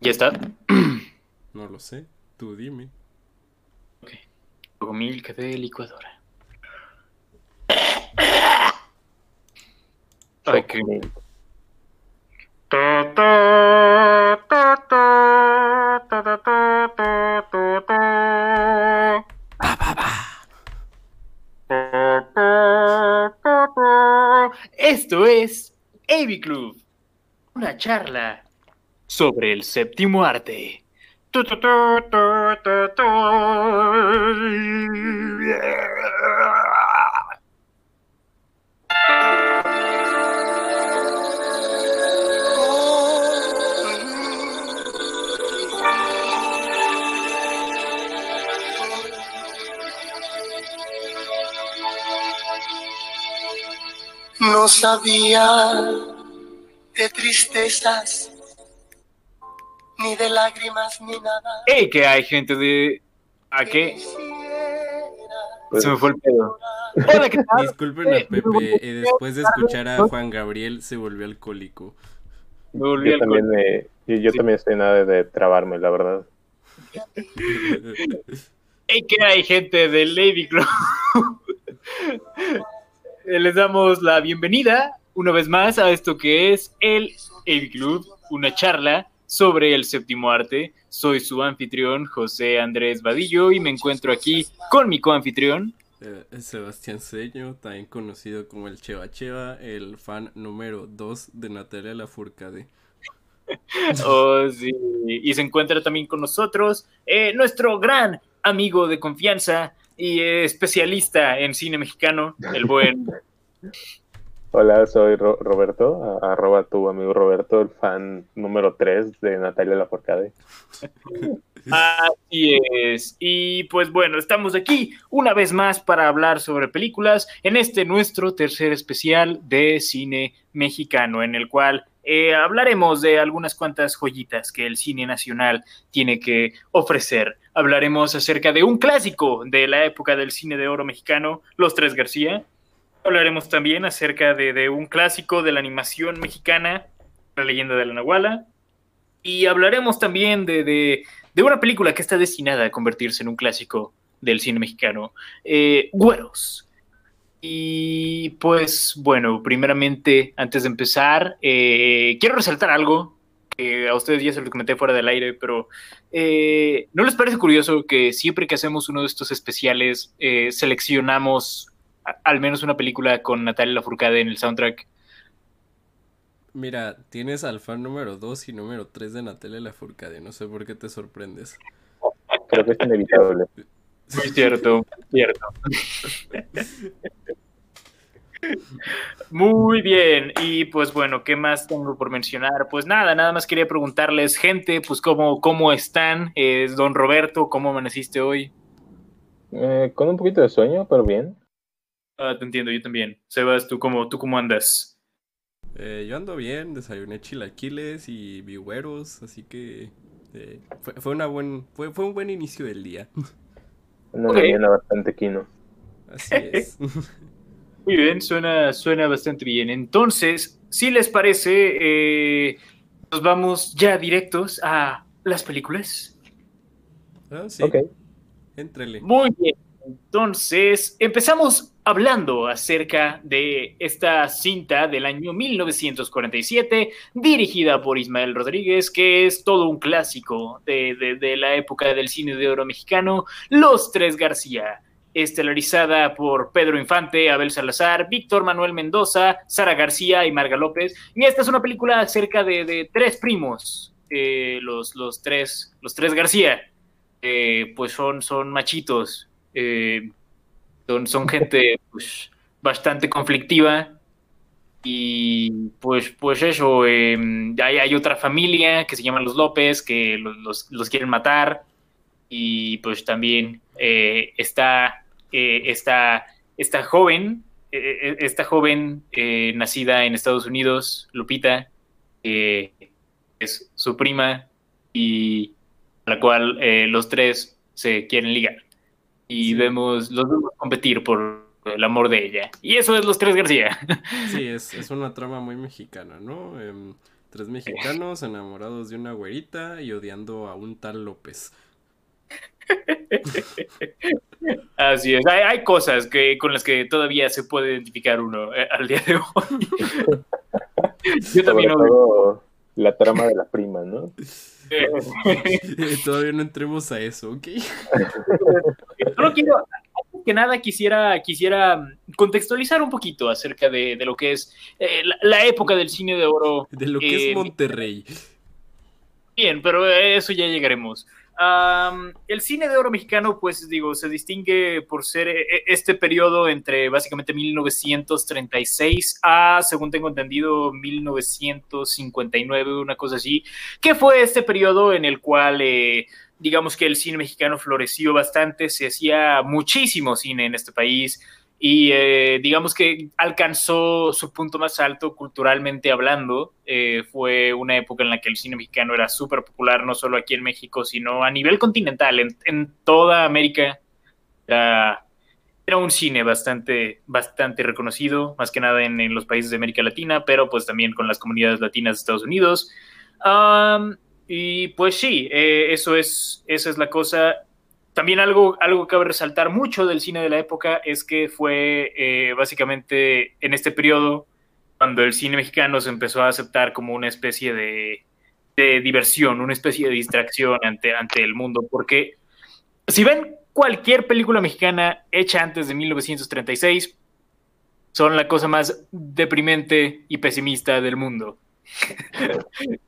¿Ya está? No lo sé, tú dime. Ok. Milk de licuadora. Ok. Esto es Avi Club, una charla sobre el séptimo arte. No sabía de tristezas ni de lágrimas, ni nada. ¡Ey! que hay gente de. ¿A qué? Se me fue el pedo. Hola, ¿qué tal? Disculpen a Pepe, eh, después de escuchar a Juan Gabriel se volvió alcohólico. Me volví Yo también, me, yo, yo Sí. también estoy nada de trabarme, la verdad. ¡Ey! que hay gente del Navy Club? Eh, Les damos la bienvenida una vez más a esto que es el Navy Club, una charla sobre el séptimo arte. Soy su anfitrión, José Andrés Vadillo, y me encuentro aquí con mi coanfitrión. Eh, Sebastián Seño, también conocido como el Cheva Cheva, el fan número 2 de Natalia Lafourcade. Oh, sí. Y se encuentra también con nosotros eh, nuestro gran amigo de confianza y eh, especialista en cine mexicano, el buen. Hola, soy Ro- Roberto, arroba tu amigo Roberto, el fan número 3 de Natalia Lafourcade. Así es. Y pues bueno, estamos aquí una vez más para hablar sobre películas en este nuestro tercer especial de cine mexicano, en el cual eh, hablaremos de algunas cuantas joyitas que el cine nacional tiene que ofrecer. Hablaremos acerca de un clásico de la época del cine de oro mexicano, Los Tres García. Hablaremos también acerca de, un clásico de la animación mexicana, La leyenda de la Nahuala. Y hablaremos también de, una película que está destinada a convertirse en un clásico del cine mexicano, eh, Güeros. Y pues bueno, primeramente, antes de empezar, eh, quiero resaltar algo que a ustedes ya se lo comenté fuera del aire, pero eh, ¿no les parece curioso que siempre que hacemos uno de estos especiales eh, seleccionamos al menos una película con Natalia Lafourcade en el soundtrack? Mira, tienes al fan número 2 y número 3 de Natalia Lafourcade, no sé por qué te sorprendes. Creo que es inevitable. Muy cierto, cierto. Muy bien, y pues bueno, ¿qué más tengo por mencionar? Pues nada, nada más quería preguntarles, gente, pues cómo, cómo están, Eh, don Roberto, ¿cómo amaneciste hoy? Eh, con un poquito de sueño, pero bien. Ah, te entiendo, yo también. Sebas, ¿tú cómo, tú cómo andas? Eh, yo ando bien, desayuné chilaquiles y vigüeros, así que eh, fue, fue, una buen, fue, fue un buen inicio del día. Una Ok. mañana bastante quino. Así es. Muy bien, suena, suena bastante bien. Entonces, si les parece, eh, nos vamos ya directos a las películas. Ah, sí, Ok. éntrele. Muy bien. Entonces, empezamos hablando acerca de esta cinta del año 1947, dirigida por Ismael Rodríguez, que es todo un clásico de, de- la época del cine de oro mexicano, Los Tres García, estelarizada por Pedro Infante, Abel Salazar, Víctor Manuel Mendoza, Sara García y Marga López. Y esta es una película acerca de, de tres primos, eh, los, los, tres, los tres García eh, pues son, son machitos, eh, son, son gente pues, bastante conflictiva y pues, pues eso, eh, hay, hay otra familia que se llama los López que los, los- quieren matar y pues también eh, está eh, esta, esta joven, eh, eh, esta joven eh, nacida en Estados Unidos, Lupita, que es su prima y a la cual los tres se quieren ligar. Y Sí. vemos, los vemos competir por el amor de ella. Y eso es los tres García. Sí, es, es una trama muy mexicana, ¿no? Em, Tres mexicanos enamorados de una güerita y odiando a un tal López. Así es, hay, cosas que, con las que todavía se puede identificar uno eh, al día de hoy. Yo también la trama de la prima, ¿no? Todavía no entremos a eso, ¿ok? Solo quiero, que nada quisiera, quisiera contextualizar un poquito acerca de, lo que es eh, la, época del cine de oro. De lo que es eh, Monterrey. Bien, pero eso ya llegaremos el cine de oro mexicano, pues digo, se distingue por ser eh, este periodo entre básicamente 1936 a, según tengo entendido, 1959, una cosa así, que fue este periodo en el cual, eh, digamos que el cine mexicano floreció bastante, se hacía muchísimo cine en este país, y eh, digamos que alcanzó su punto más alto culturalmente hablando. Eh, fue una época en la que el cine mexicano era súper popular, no solo aquí en México, sino a nivel continental, en, toda América. Era, un cine bastante, bastante reconocido, más que nada en, los países de América Latina, pero pues también con las comunidades latinas de Estados Unidos. Y pues sí, eh, eso es, esa es la cosa también algo, algo que cabe resaltar mucho del cine de la época es que fue eh, básicamente en este periodo cuando el cine mexicano se empezó a aceptar como una especie de, diversión, una especie de distracción ante, ante el mundo. Porque si ven cualquier película mexicana hecha antes de 1936, son la cosa más deprimente y pesimista del mundo.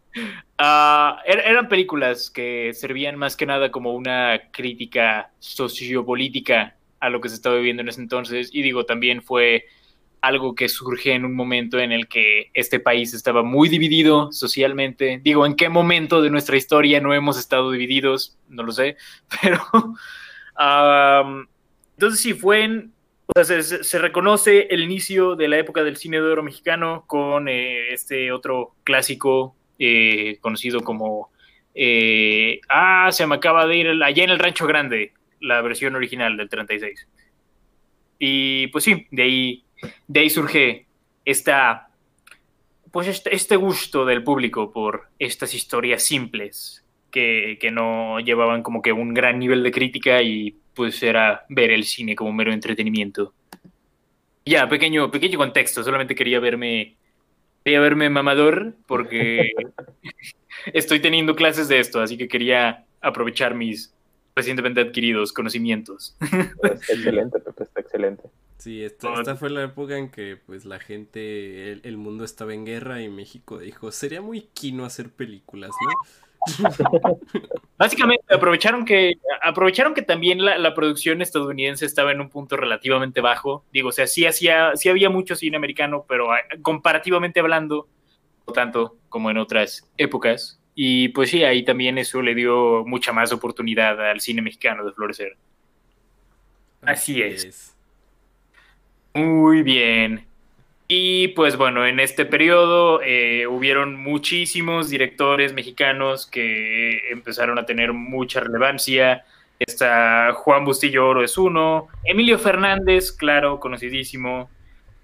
Ah, er, eran películas que servían más que nada como una crítica sociopolítica a lo que se estaba viviendo en ese entonces. Y digo, también fue algo que surge en un momento en el que este país estaba muy dividido socialmente. Digo, ¿en qué momento de nuestra historia no hemos estado divididos? No lo sé, pero... entonces sí, fue en... O sea, se, reconoce el inicio de la época del cine de oro mexicano con eh, este otro clásico eh, conocido como... Eh, ah, se me acaba de ir allá en el Rancho Grande, la versión original del 36. Y pues sí, de ahí, de ahí surge esta, pues este, este gusto del público por estas historias simples que, que, no llevaban como que un gran nivel de crítica y pues era ver el cine como mero entretenimiento. Ya, pequeño, pequeño contexto, solamente quería verme quería verme mamador porque estoy teniendo clases de esto, así que quería aprovechar mis recientemente adquiridos conocimientos. Está excelente, Pepe, está excelente. Sí, esta, fue la época en que pues la gente, el, el, mundo estaba en guerra y México dijo, sería muy quino hacer películas, ¿no? Básicamente aprovecharon que aprovecharon que también la, producción estadounidense estaba en un punto relativamente bajo. Digo, o sea, sí hacía, sí había mucho cine americano, pero ah, comparativamente hablando, no tanto como en otras épocas. Y pues sí, ahí también eso le dio mucha más oportunidad al cine mexicano de florecer. Así, es. Muy bien. Y pues bueno, en este periodo eh, hubieron muchísimos directores mexicanos que empezaron a tener mucha relevancia. Está Juan Bustillo Oro es uno, Emilio Fernández, claro, conocidísimo,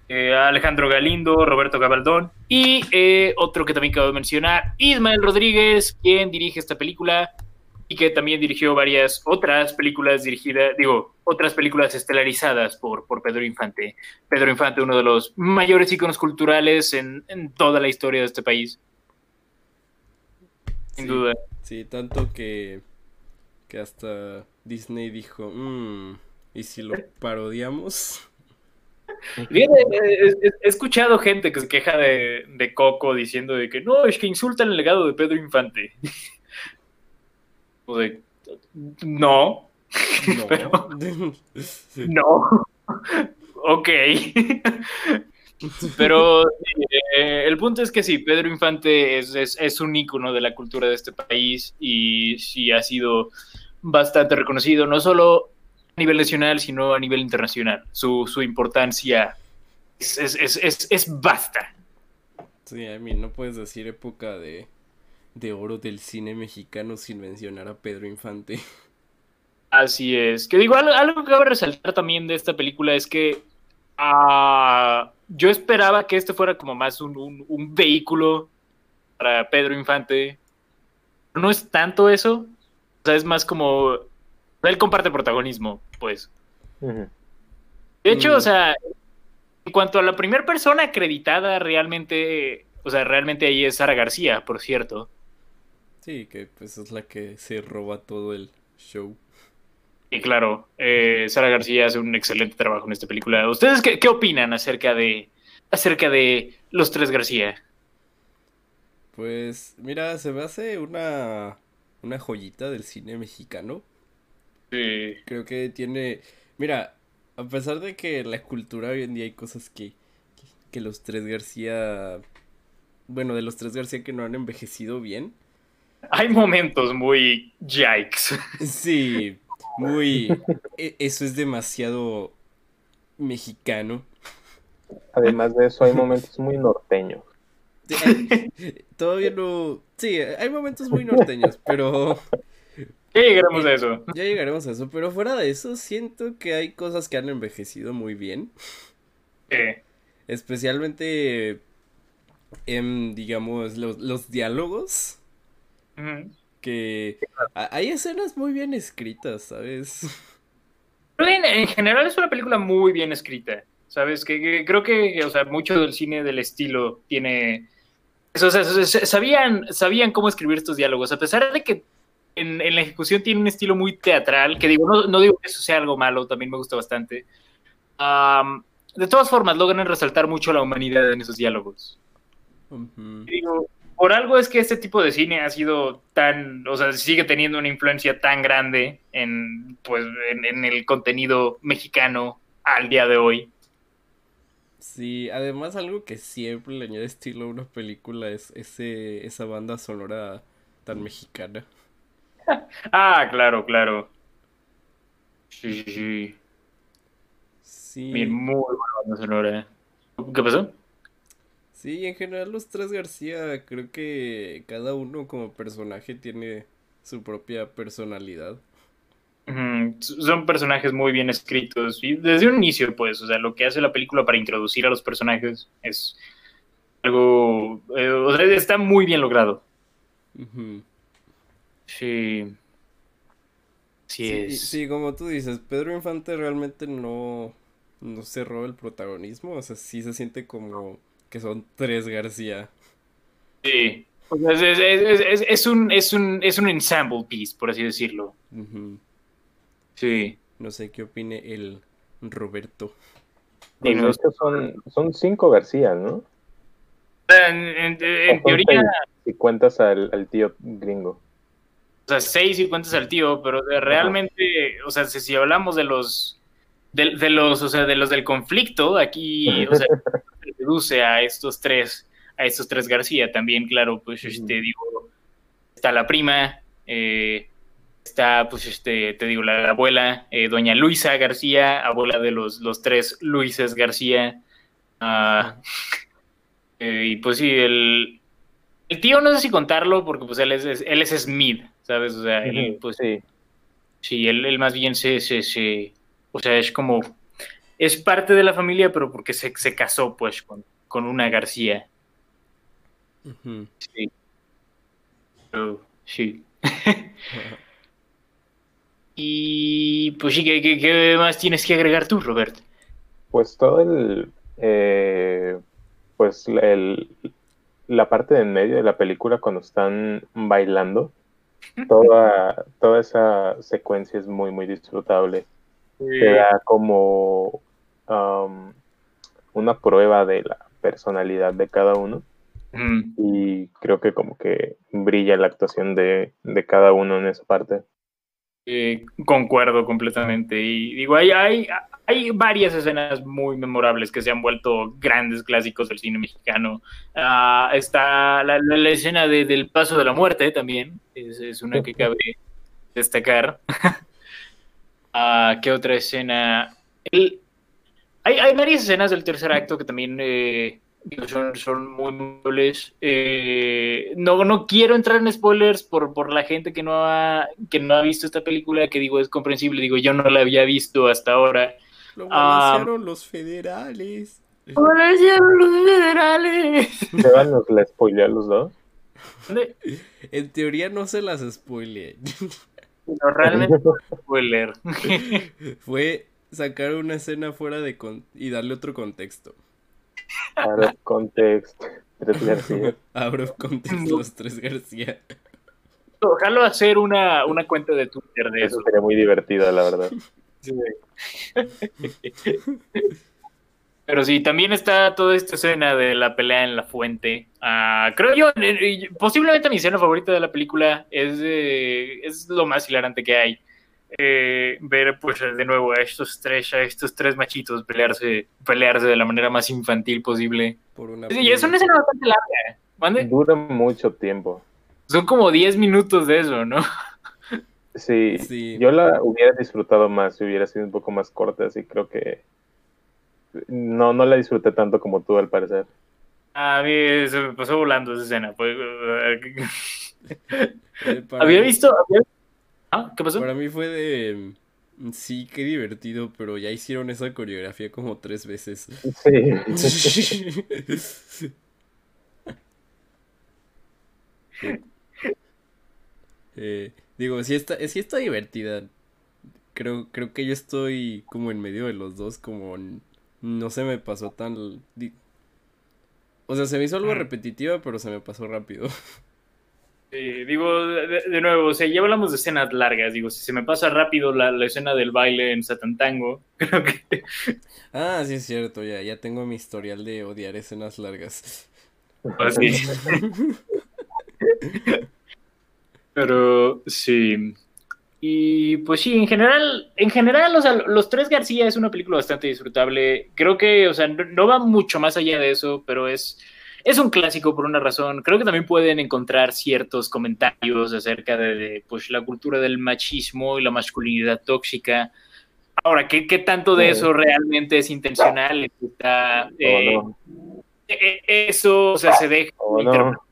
eh, Alejandro Galindo, Roberto Gabaldón y eh, otro que también acabo de mencionar, Ismael Rodríguez, quien dirige esta película y que también dirigió varias otras películas dirigidas, digo, otras películas estelarizadas por, por Pedro Infante. Pedro Infante, uno de los mayores íconos culturales en, toda la historia de este país. Sin duda. Sí, tanto que, que hasta Disney dijo, mmm, ¿y si lo parodiamos? Bien, he, escuchado gente que se queja de, de Coco diciendo de que no, es que insultan el legado de Pedro Infante. no. No. no. ok. Pero eh, el punto es que sí, Pedro Infante es, un ícono de la cultura de este país y sí ha sido bastante reconocido, no solo a nivel nacional, sino a nivel internacional. Su, importancia es, es, es, basta. Sí, a mí no puedes decir época de, de oro del cine mexicano sin mencionar a Pedro Infante. Así es. Que digo, algo, que cabe resaltar también de esta película es que ah, yo esperaba que este fuera como más un, vehículo para Pedro Infante. No es tanto eso. O sea, es más como. Él comparte protagonismo, pues. De hecho, Mm. o sea, en cuanto a la primera persona acreditada, realmente. O sea, realmente ahí es Sara García, por cierto. Sí, que pues es la que se roba todo el show. Y claro, eh, Sara García hace un excelente trabajo en esta película. ¿Ustedes qué, qué opinan acerca de. acerca de los tres García? Pues, mira, se me hace una, una joyita del cine mexicano. Sí. Creo que tiene, mira, a pesar de que la cultura hoy en día hay cosas que, que, que los tres García, bueno, de los tres García que no han envejecido bien. Hay momentos muy yikes. Sí, muy, e- eso es demasiado mexicano. Además de eso, hay momentos muy norteños. Sí, hay- Todavía no, sí, hay momentos muy norteños, pero Ya llegaremos a eso. ya llegaremos a eso. Pero fuera de eso, siento que hay cosas que han envejecido muy bien. Eh, Especialmente, en, digamos, los, los diálogos. Que hay escenas muy bien escritas, ¿sabes? En, en general es una película muy bien escrita. ¿Sabes? Que, que creo que, o sea, mucho del cine del estilo tiene. eso, o sea, sabían, sabían cómo escribir estos diálogos, a pesar de que en, en la ejecución tiene un estilo muy teatral, que digo, no, no digo que eso sea algo malo, también me gusta bastante. De todas formas, logran resaltar mucho la humanidad en esos diálogos. Digo, por algo es que este tipo de cine ha sido tan, o sea, sigue teniendo una influencia tan grande en, pues, en, en el contenido mexicano al día de hoy. Sí, además algo que siempre le añade estilo a una película es ese, esa banda sonora tan mexicana. Ah, claro, claro. Sí, sí, sí. Sí, muy buena banda sonora. ¿Qué pasó? Sí, en general los tres García creo que cada uno como personaje tiene su propia personalidad. Son personajes muy bien escritos y desde un inicio, pues, o sea, lo que hace la película para introducir a los personajes es algo, eh, o sea, está muy bien logrado. Sí. Sí, Sí, es. sí, como tú dices, Pedro Infante realmente no, no se roba el protagonismo, o sea, sí se siente como que son tres García. Sí. O sea, es, es- es- es- es un, es, un, es un ensemble piece, por así decirlo. Sí. No sé qué opine el Roberto. Pues Dinos. hecho son, son cinco García, ¿no? En, en- en teoría, seis, Si cuentas al, al tío gringo. o sea, seis y cuentas al tío, pero de- realmente, o sea, si, si hablamos de los, de, de los, o sea, de los del conflicto, aquí, o sea, se reduce a estos tres, a estos tres García también, claro, pues, este, digo, está la prima, eh, está, pues, este, te digo, la, la abuela, eh, doña Luisa García, abuela de los, los tres Luises García, ah, eh, y pues sí, el, el tío no sé si contarlo, porque pues él es, es- él es Smith, ¿sabes? O sea, él, pues, sí. Sí, él, él más bien se, se, se- o sea, es como, es parte de la familia, pero porque se, se casó, pues, con, con una García. Sí. Pero, sí. Y, pues sí, ¿qué, qué, qué más tienes que agregar tú, Robert? Pues todo el. eh, pues el, la parte de en medio de la película cuando están bailando. Toda, toda esa secuencia es muy, muy disfrutable. Te da como um, una prueba de la personalidad de cada uno. Mm, Y creo que como que brilla la actuación de, de cada uno en esa parte. eh, concuerdo completamente. Y digo, hay, hay, hay varias escenas muy memorables que se han vuelto grandes clásicos del cine mexicano. Ah, está la, la- la escena de- del paso de la muerte también, es, es una que cabe destacar. Ah, ¿Qué otra escena? El- hay, hay varias escenas del tercer acto que también eh, son, son muy memorables. Eh, no, no quiero entrar en spoilers por, por la gente que no, ha, que no ha visto esta película, que digo, es comprensible. Digo, yo no la había visto hasta ahora. Lo balancearon los federales. ¡Hola, los federales! Esteban nos la spoileó a los dos. ¿Dónde? En teoría no se las spoile. No, realmente es spoiler. Fue sacar una escena fuera de con y darle otro contexto. Out of context. Tres García. Out of context los tres García. Ojalá hacer una, una cuenta de Twitter de Eso eso. sería muy divertido, la verdad. Pero sí, también está toda esta escena de la pelea en la fuente. Ah, creo yo, eh, eh, posiblemente mi escena favorita de la película es, eh, es lo más hilarante que hay. Eh, ver pues de nuevo a estos tres, a estos tres machitos pelearse, pelearse de la manera más infantil posible. Por una Sí, es una escena bastante larga. ¿Mande? Dura mucho tiempo. Son como 10 minutos de eso, ¿no? Sí, Sí. yo la hubiera disfrutado más si hubiera sido un poco más corta, así creo que no, no la disfruté tanto como tú al parecer. A mí se me pasó volando esa escena. pues, Eh, había mí- visto. ¿Ah? ¿Qué pasó? Para mí fue de mm, sí, qué divertido, pero ya hicieron esa coreografía como tres veces. Sí. Eh, digo, sí está, sí está divertida. Creo, creo que yo estoy como en medio de los dos, como no se me pasó tan... O sea, se me hizo algo repetitiva, pero se me pasó rápido. Sí, digo, de, de nuevo, o sea, ya hablamos de escenas largas. Digo, si se me pasa rápido la, la escena del baile en Satantango, creo que. Ah, sí es cierto, ya, ya tengo mi historial de odiar escenas largas. pues, sí. Pero sí. Y pues sí, en general, en general, o sea, Los Tres García es una película bastante disfrutable. Creo que, o sea, no, no va mucho más allá de eso, pero es, es un clásico por una razón. Creo que también pueden encontrar ciertos comentarios acerca de, de, pues, la cultura del machismo y la masculinidad tóxica. Ahora, ¿qué, qué tanto de eso realmente es intencional? Está, eh, O no, eh, eso, o sea, se deja o interpretar no.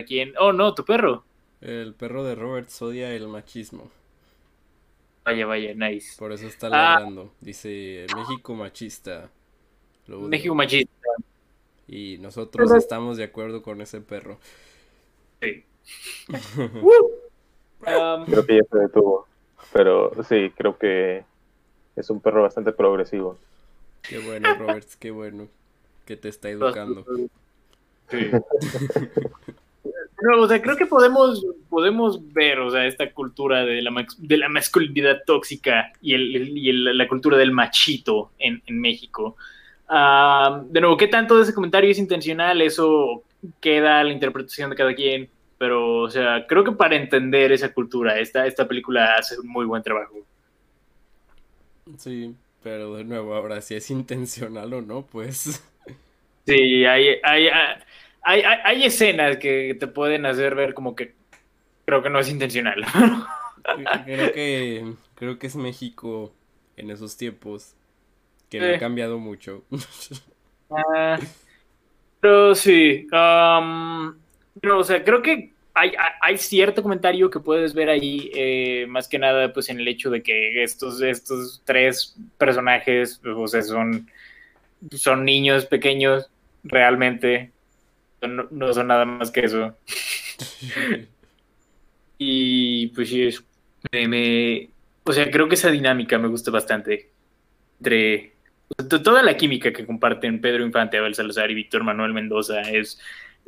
a quién. Oh, no, tu perro. El perro de Robert odia el machismo. Vaya, vaya, nice. Por eso está Ah. ladrando. Dice México machista. Lo odio". México machista. Y nosotros estamos de acuerdo con ese perro. Sí. Um, Creo que ya se detuvo. Pero sí, creo que es un perro bastante progresivo. Qué bueno, Roberts, qué bueno que te está educando. Sí. No, o sea, creo que podemos, podemos ver, o sea, esta cultura de la, de la masculinidad tóxica y, el, y el- la cultura del machito en, en México. Ah, de nuevo, ¿qué tanto de ese comentario es intencional? Eso queda a la interpretación de cada quien. Pero, o sea, creo que para entender esa cultura, esta, esta película hace un muy buen trabajo. Sí, pero de nuevo, ahora si es intencional o no, pues Sí, hay, hay, hay, hay, hay escenas que te pueden hacer ver como que creo que no es intencional. creo que creo que es México en esos tiempos que no ha cambiado mucho. Ah, pero sí, um, no, o sea, creo que hay, hay- cierto comentario que puedes ver ahí, eh, más que nada, pues en el hecho de que estos, estos tres personajes, o sea, son, son niños pequeños, realmente, no, no son nada más que eso. Y pues sí, es- me, me- o sea, creo que esa dinámica me gusta bastante. Entre to- toda la química que comparten Pedro Infante, Abel Salazar y Víctor Manuel Mendoza es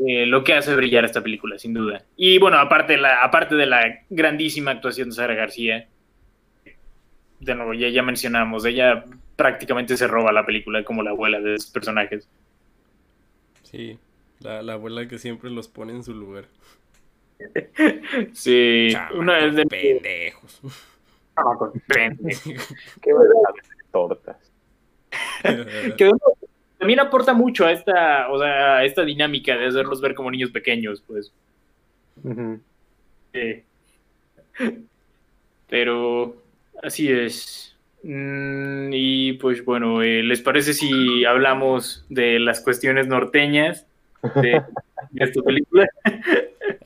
eh, lo que hace brillar esta película, sin duda. Y bueno, aparte, de la, aparte de la grandísima actuación de Sara García, de nuevo, ya, ya mencionamos, ella prácticamente se roba la película como la abuela de esos personajes. Sí, la, la abuela que siempre los pone en su lugar. Sí, una Chamacos de pendejos. Qué verdad, tortas. que también aporta mucho a esta, o sea, a esta dinámica de hacerlos ver como niños pequeños, pues. Sí. Pero así es. Mm, y pues bueno, eh, ¿les parece si hablamos de las cuestiones norteñas de, película?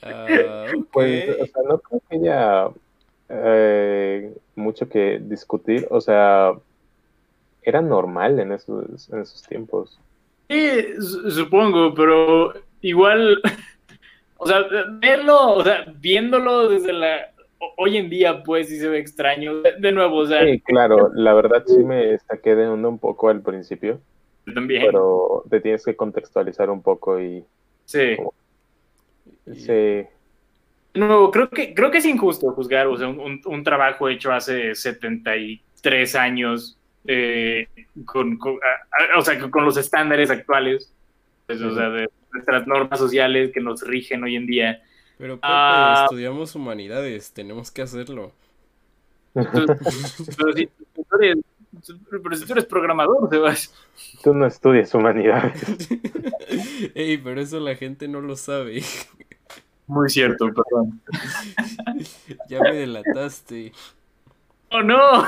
Ah. Pues, o sea, no creo que haya eh, mucho que discutir. O sea, era normal en esos, en esos tiempos. Sí, su- supongo, pero igual, O sea, verlo, o sea, viéndolo desde la. Hoy en día, pues sí se ve extraño. De, nuevo, o sea. Sí, claro, la verdad sí me saqué de onda un poco al principio. También. Pero te tienes que contextualizar un poco y. Sí. Sí. Nuevo, creo que, creo que es injusto juzgar o sea, un, un trabajo hecho hace 73 años eh, con, con, a, o sea, con los estándares actuales, pues, o sea, de nuestras normas sociales que nos rigen hoy en día. Pero Pepe, ah, estudiamos humanidades, tenemos que hacerlo. Entonces, eres, pero si tú eres programador, Sebas. Tú no estudias humanidades. Ey, pero eso la gente no lo sabe. Muy cierto, perdón. ya me delataste. ¡Oh, no!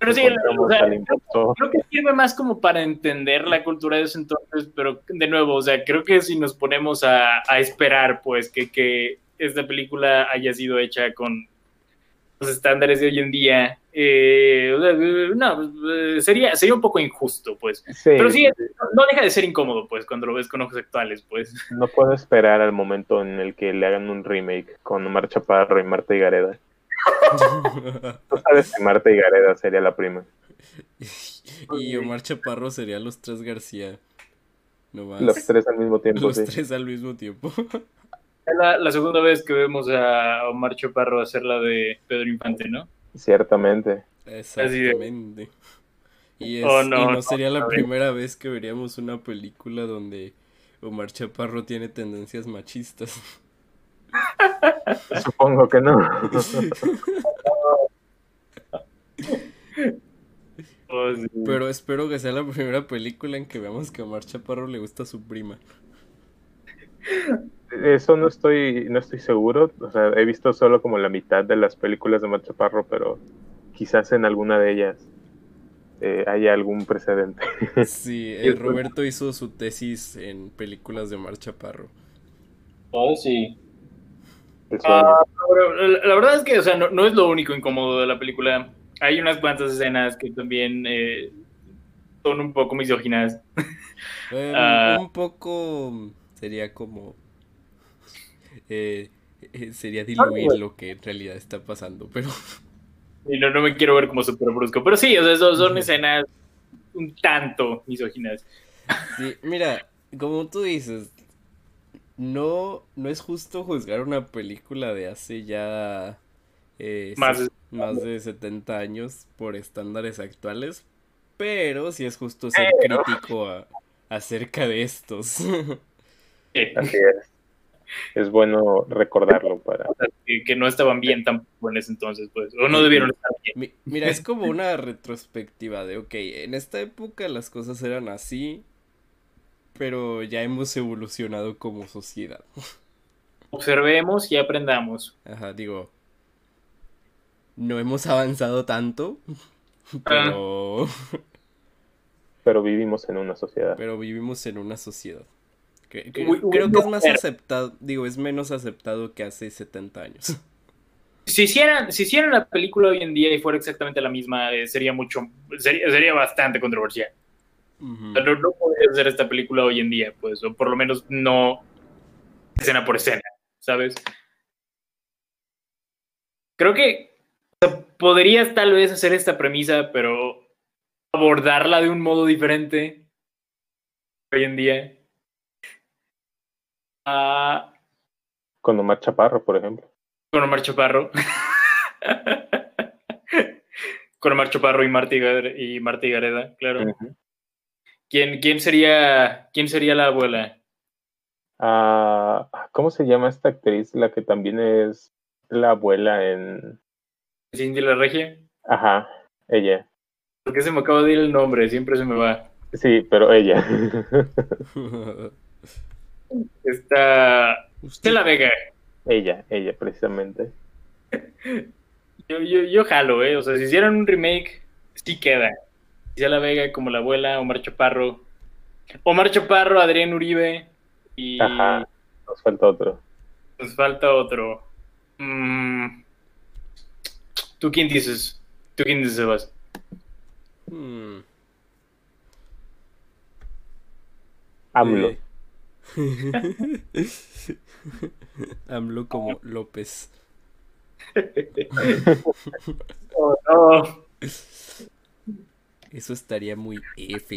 Pero sí, o sea, creo, creo, que sirve más como para entender la cultura de ese entonces, pero de nuevo, o sea, creo que si nos ponemos a, a esperar, pues, que, que, esta película haya sido hecha con los estándares de hoy en día, eh, no, sería, sería un poco injusto, pues. Sí, pero sí, no deja de ser incómodo, pues, cuando lo ves con ojos actuales, pues. No puedo esperar al momento en el que le hagan un remake con Omar Chaparro y Marta Higareda. Tú sabes que Marta y Gareda sería la prima. y Omar Chaparro sería los tres García. Los tres al mismo tiempo. Los tres al mismo tiempo. Es la, la, segunda vez que vemos a Omar Chaparro hacer la de Pedro Infante, ¿no? Ciertamente. Exactamente. Y, es, oh, no, y no, sería la primera vez que veríamos una película donde Omar Chaparro tiene tendencias machistas. Supongo que no. Oh, Pero espero que sea la primera película en que veamos que a Omar Chaparro le gusta a su prima. Eso no estoy, no estoy seguro. O sea, he visto solo como la mitad de las películas de Omar Chaparro, pero quizás en alguna de ellas eh, haya algún precedente. Sí, el Roberto hizo su tesis en películas de Omar Chaparro. Oh, sí. Ah, la verdad es que, o sea, no, no, es lo único incómodo de la película. Hay unas cuantas escenas que también eh, son un poco misóginas. uh, un poco sería como... Eh, eh, sería diluir lo que en realidad está pasando, pero... Y no, no me quiero ver como súper brusco, pero sí, o sea, son, son escenas un tanto misóginas. Sí, mira, como tú dices, no, no es justo juzgar una película de hace ya eh, más, más, de 70 años por estándares actuales, pero sí es justo ser crítico a, acerca de estos. Así es. Es bueno recordarlo para... Que, que no estaban bien tampoco en ese entonces, pues, o no debieron estar bien. Mira, es como una retrospectiva de, ok, en esta época las cosas eran así, pero ya hemos evolucionado como sociedad. Observemos y aprendamos. Ajá, digo, no hemos avanzado tanto, pero... Pero vivimos en una sociedad. Pero vivimos en una sociedad. Creo que es más aceptado, digo, es menos aceptado que hace 70 años. Si hicieran, si hicieran la película hoy en día y fuera exactamente la misma, eh, sería mucho, sería, sería bastante controversial. No, no podría hacer esta película hoy en día, pues, o por lo menos no escena por escena, ¿sabes? Creo que podrías tal vez hacer esta premisa, pero abordarla de un modo diferente hoy en día. Uh, con Omar Chaparro, por ejemplo. Con Omar Chaparro. con Omar Chaparro y Martí, y Martí Gareda, claro. Uh -huh. ¿Quién, quién, sería, ¿Quién sería la abuela? Uh, ¿Cómo se llama esta actriz? La que también es la abuela en. ¿Cindy la Regia? Ajá, ella. ¿Por qué se me acaba de ir el nombre? Siempre se me va. Sí, pero ella. Está. Usted la Vega. Ella, ella, precisamente. Yo, yo, yo jalo, ¿eh? O sea, si hicieran un remake, sí queda. La Vega como la abuela, Omar Chaparro. Omar Chaparro, Adrián Uribe y... Ajá, nos falta otro. Nos falta otro. Mm. ¿Tú quién dices? ¿Tú quién dices, Sebas? Hmm. AMLO. Eh. AMLO como López. oh, no. Eso estaría muy F.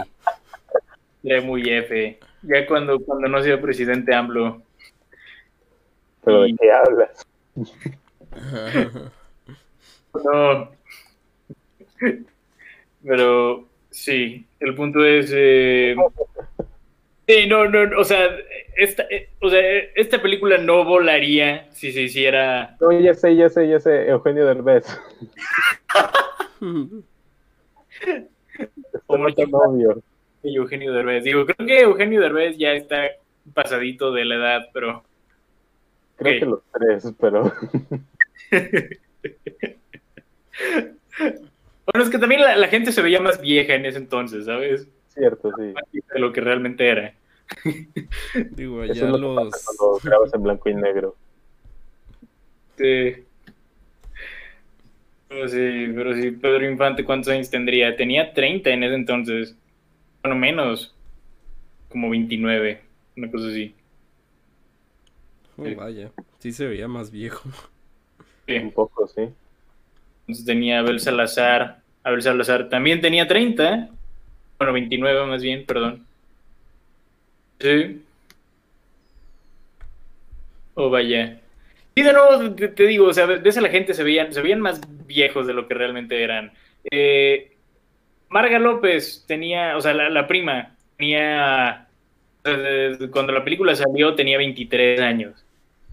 Estaría muy F. Ya cuando, cuando no sea presidente AMLO. ¿Pero de qué hablas? no. Pero sí, el punto es... Eh... Sí, no, no, o sea, esta, eh, o sea, esta película no volaría si se hiciera... No, ya sé, ya sé, ya sé, Eugenio Derbez. Como tan obvio. Eugenio Derbez. Digo, creo que Eugenio Derbez ya está pasadito de la edad, pero... Creo que los tres, pero... bueno, es que también la, la, gente se veía más vieja en ese entonces, ¿sabes? Cierto, sí. De lo que realmente era. Digo, ya Eso los... Cuando grabas en blanco y negro. Sí. Pero sí, pero sí, Pedro Infante, ¿cuántos años tendría? Tenía 30 en ese entonces. Bueno, menos. Como 29, una cosa así. Oh, vaya, sí se veía más viejo. Sí. Un poco, sí. Entonces tenía Abel Salazar. Abel Salazar también tenía 30, ¿eh? Bueno, 29 más bien, perdón. Sí. Oh, vaya. Y de nuevo te, te, digo, o sea, ves a la gente, se veían, se veían más viejos de lo que realmente eran. Eh, Marga López tenía, o sea, la, la prima, tenía, cuando la película salió tenía 23 años.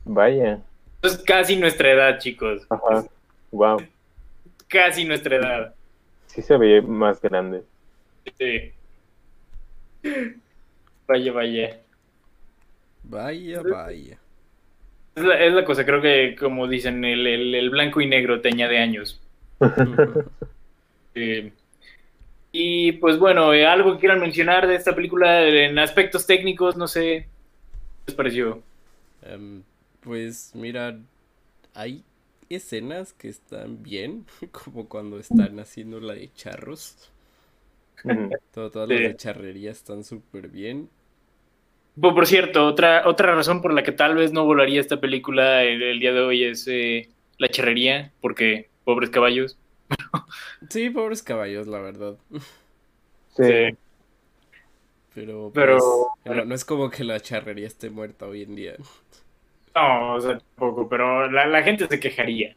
Vaya. Es casi nuestra edad, chicos. Ajá. Wow. Casi nuestra edad. Sí se ve más grande. Sí. Vaya, vaya. Vaya, vaya. Es la, es la cosa, creo que como dicen, el, el, el blanco y negro te añade años. eh, y pues bueno, eh, algo que quieran mencionar de esta película en aspectos técnicos, no sé, ¿qué les pareció? Um, pues mira, hay escenas que están bien, como cuando están haciendo la de charros. Todo, todas Sí. las de charrería están súper bien. Por, por cierto, otra, otra razón por la que tal vez no volaría esta película el, el día de hoy es eh, la charrería, porque pobres caballos. Sí, pobres caballos, la verdad. Sí. Sí. Pero, Pero- pues, no, no es como que la charrería esté muerta hoy en día. No, o sea, tampoco, pero la, la gente se quejaría.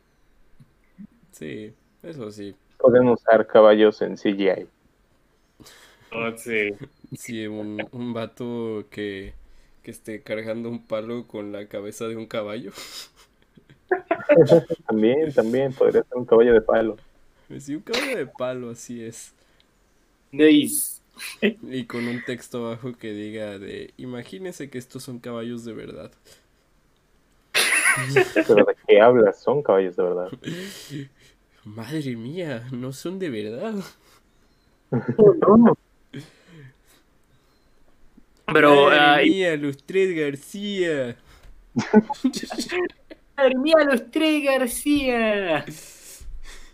Sí, eso sí. Pueden usar caballos en CGI. Oh, sí. Sí, un, un vato que, que esté cargando un palo con la cabeza de un caballo. También, también podría ser un caballo de palo. Sí, un caballo de palo, así es. Nice. Y con un texto abajo que diga de, imagínese que estos son caballos de verdad. Pero de qué hablas, son caballos de verdad. Madre mía, no son de verdad. Pero, Madre ay, mía, los tres García. madre mía, los tres García.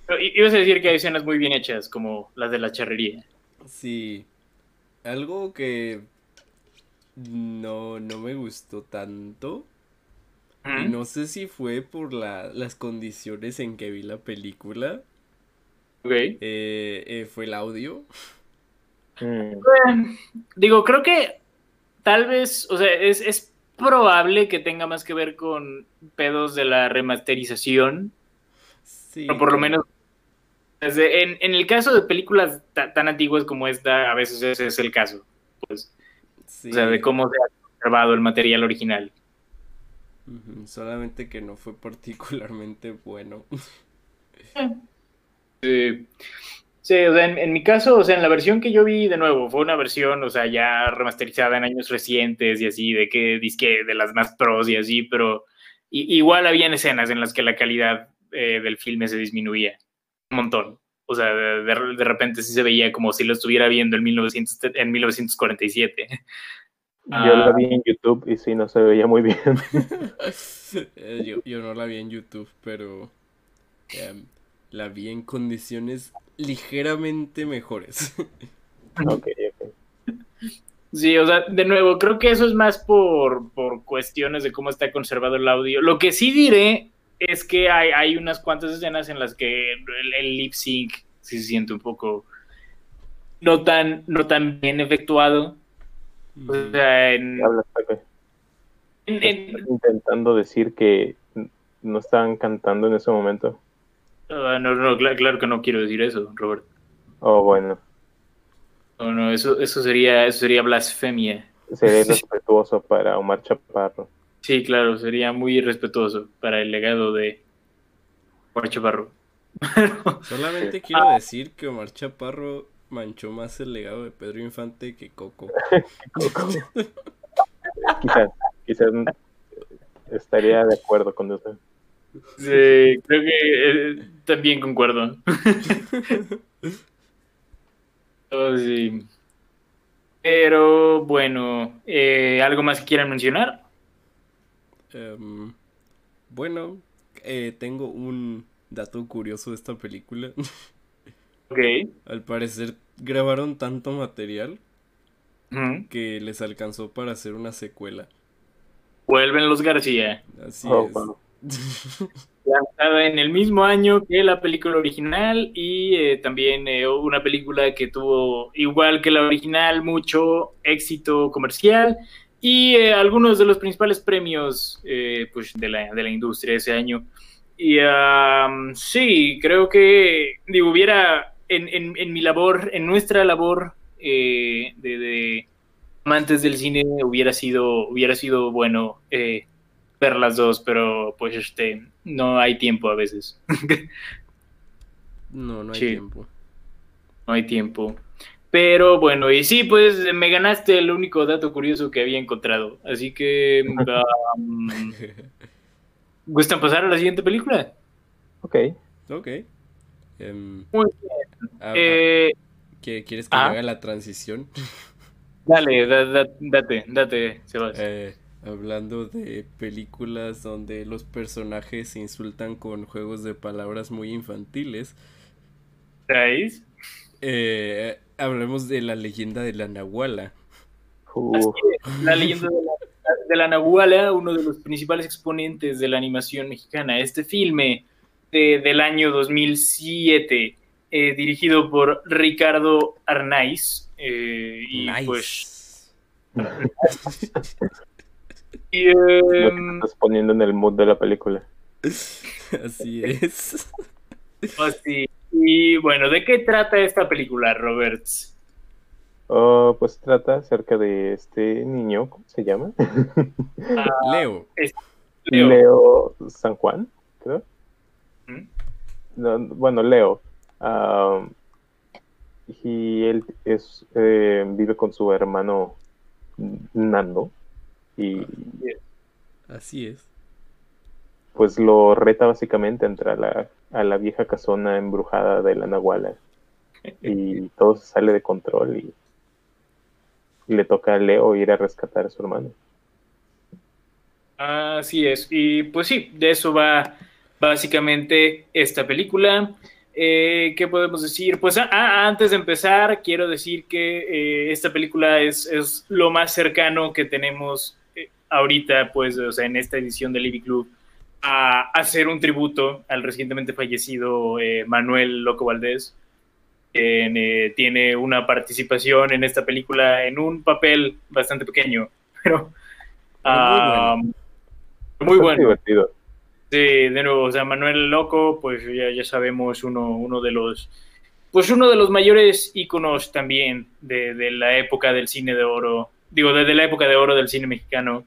Pero i- ibas a decir que hay escenas muy bien hechas, como las de la charrería. Sí, algo que no, no me gustó tanto. Y ¿Mm? no sé si fue por la, las condiciones en que vi la película. Eh, eh, fue el audio. Mm, Digo, creo que tal vez, o sea, es, es probable que tenga más que ver con pedos de la remasterización, Sí. pero por lo menos desde- en, en el caso de películas ta- tan antiguas como esta, a veces ese es el caso, pues, Sí. o sea, de cómo se ha conservado el material original. Solamente que no fue particularmente bueno. Sí, Sí, o sea, en, en mi caso, o sea, en la versión que yo vi de nuevo, fue una versión, o sea, ya remasterizada en años recientes y así, de que disque de las más pros y así, pero igual habían escenas en las que la calidad eh, del filme se disminuía un montón. O sea, de, de- de repente sí se veía como si lo estuviera viendo en, 1900, en 1947. Yo Ah. la vi en YouTube y sí, no se veía muy bien. Yo, yo no la vi en YouTube, pero em, la vi en condiciones ligeramente mejores. Ok, ok. Sí, o sea, de nuevo, creo que eso es más por, por cuestiones de cómo está conservado el audio. Lo que sí diré es que hay, hay unas cuantas escenas en las que el, lip sync sí se siente un poco no tan, no tan bien efectuado. O sea, en, intentando decir que no estaban cantando en ese momento. Ah, no, no, claro, que no quiero decir eso, Robert. Oh, bueno. No, no, eso, eso sería, eso sería blasfemia. Sería irrespetuoso para Omar Chaparro. Sí, claro, sería muy irrespetuoso para el legado de Omar Chaparro. Solamente quiero decir que Omar Chaparro manchó más el legado de Pedro Infante que Coco. Coco. quizás, quizás estaría de acuerdo con usted. Sí, creo que eh, también concuerdo. Oh, sí. Pero bueno, eh, ¿algo más que quieran mencionar? Em, bueno, eh, tengo un dato curioso de esta película. Ok. Al parecer grabaron tanto material que les alcanzó para hacer una secuela. Vuelven los García. Así oh, es. Lanzada en el mismo año que la película original y eh, también eh, una película que tuvo, igual que la original, mucho éxito comercial y eh, algunos de los principales premios pues, de, la, de la industria ese año. Y sí, creo que digo, hubiera en, en, en, mi labor, en nuestra labor de, de, amantes del cine, hubiera sido, hubiera sido bueno ver las dos, pero pues este, no hay tiempo a veces. no, no hay tiempo. No hay tiempo. Pero bueno, y sí, pues me ganaste el único dato curioso que había encontrado. Así que... Um, ¿Gustan pasar a la siguiente película? Ok. Ok. Em, Muy bien. Ah, eh, ¿Quieres que haga la transición? Dale, date, date, Sebastián. Eh, hablando de películas donde los personajes se insultan con juegos de palabras muy infantiles. ¿Traes? Eh, hablemos de la leyenda de la Nahuala. La leyenda de la, Nahuala, uno de los principales exponentes de la animación mexicana. Este filme del año 2007, eh, dirigido por Ricardo Arnaiz. Eh, y pues. Y, em, estás poniendo en el mood de la película. Así es. Así. Y bueno, ¿de qué trata esta película, Roberts? Oh, pues trata acerca de este niño, ¿cómo se llama? Ah, Leo. Leo. San Juan, creo. bueno, Leo. y él es, eh, vive con su hermano Nando. Y así es. Pues lo reta básicamente entre la, a la vieja casona embrujada de la Nahuala. Y todo se sale de control y, le toca a Leo ir a rescatar a su hermano. Así es. Y pues sí, de eso va básicamente esta película. Eh, ¿Qué podemos decir? Pues ah, ah, antes de empezar, quiero decir que eh, esta película es, es, lo más cercano que tenemos ahorita, pues, o sea, en esta edición del Libby Club, a hacer un tributo al recientemente fallecido eh, Manuel Loco Valdés. Eh, tiene una participación en esta película en un papel bastante pequeño, pero muy bueno. Muy divertido. Sí, de nuevo, o sea, Manuel Loco, pues ya, ya sabemos, uno, uno de los pues uno de los mayores íconos también de, de, la época del cine de oro, digo, desde la época de oro del cine mexicano,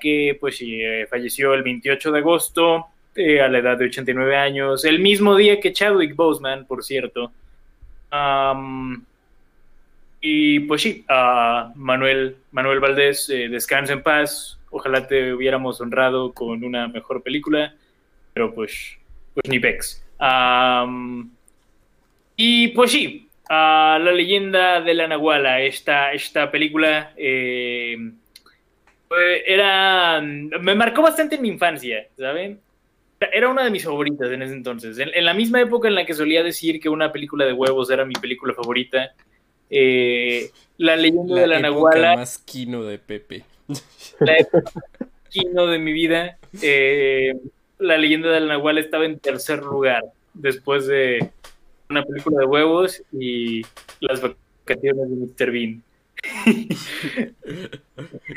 que pues eh, falleció el 28 de agosto eh, a la edad de 89 años, el mismo día que Chadwick Boseman, por cierto. y pues sí, Manuel, Manuel Valdés, eh, descansa en paz. Ojalá te hubiéramos honrado con una mejor película, pero pues, pues ni pex. y pues sí, la leyenda de la Nahuala, esta, esta película era. Me marcó bastante en mi infancia, ¿saben? Era una de mis favoritas en ese entonces. En, la misma época en la que solía decir que una película de huevos era mi película favorita, Eh, la leyenda de la Nahuala. más quino de Pepe. La quino de mi vida. Eh, la leyenda de la Nahuala estaba en tercer lugar después de una película de huevos y las vacaciones de Mr. Bean.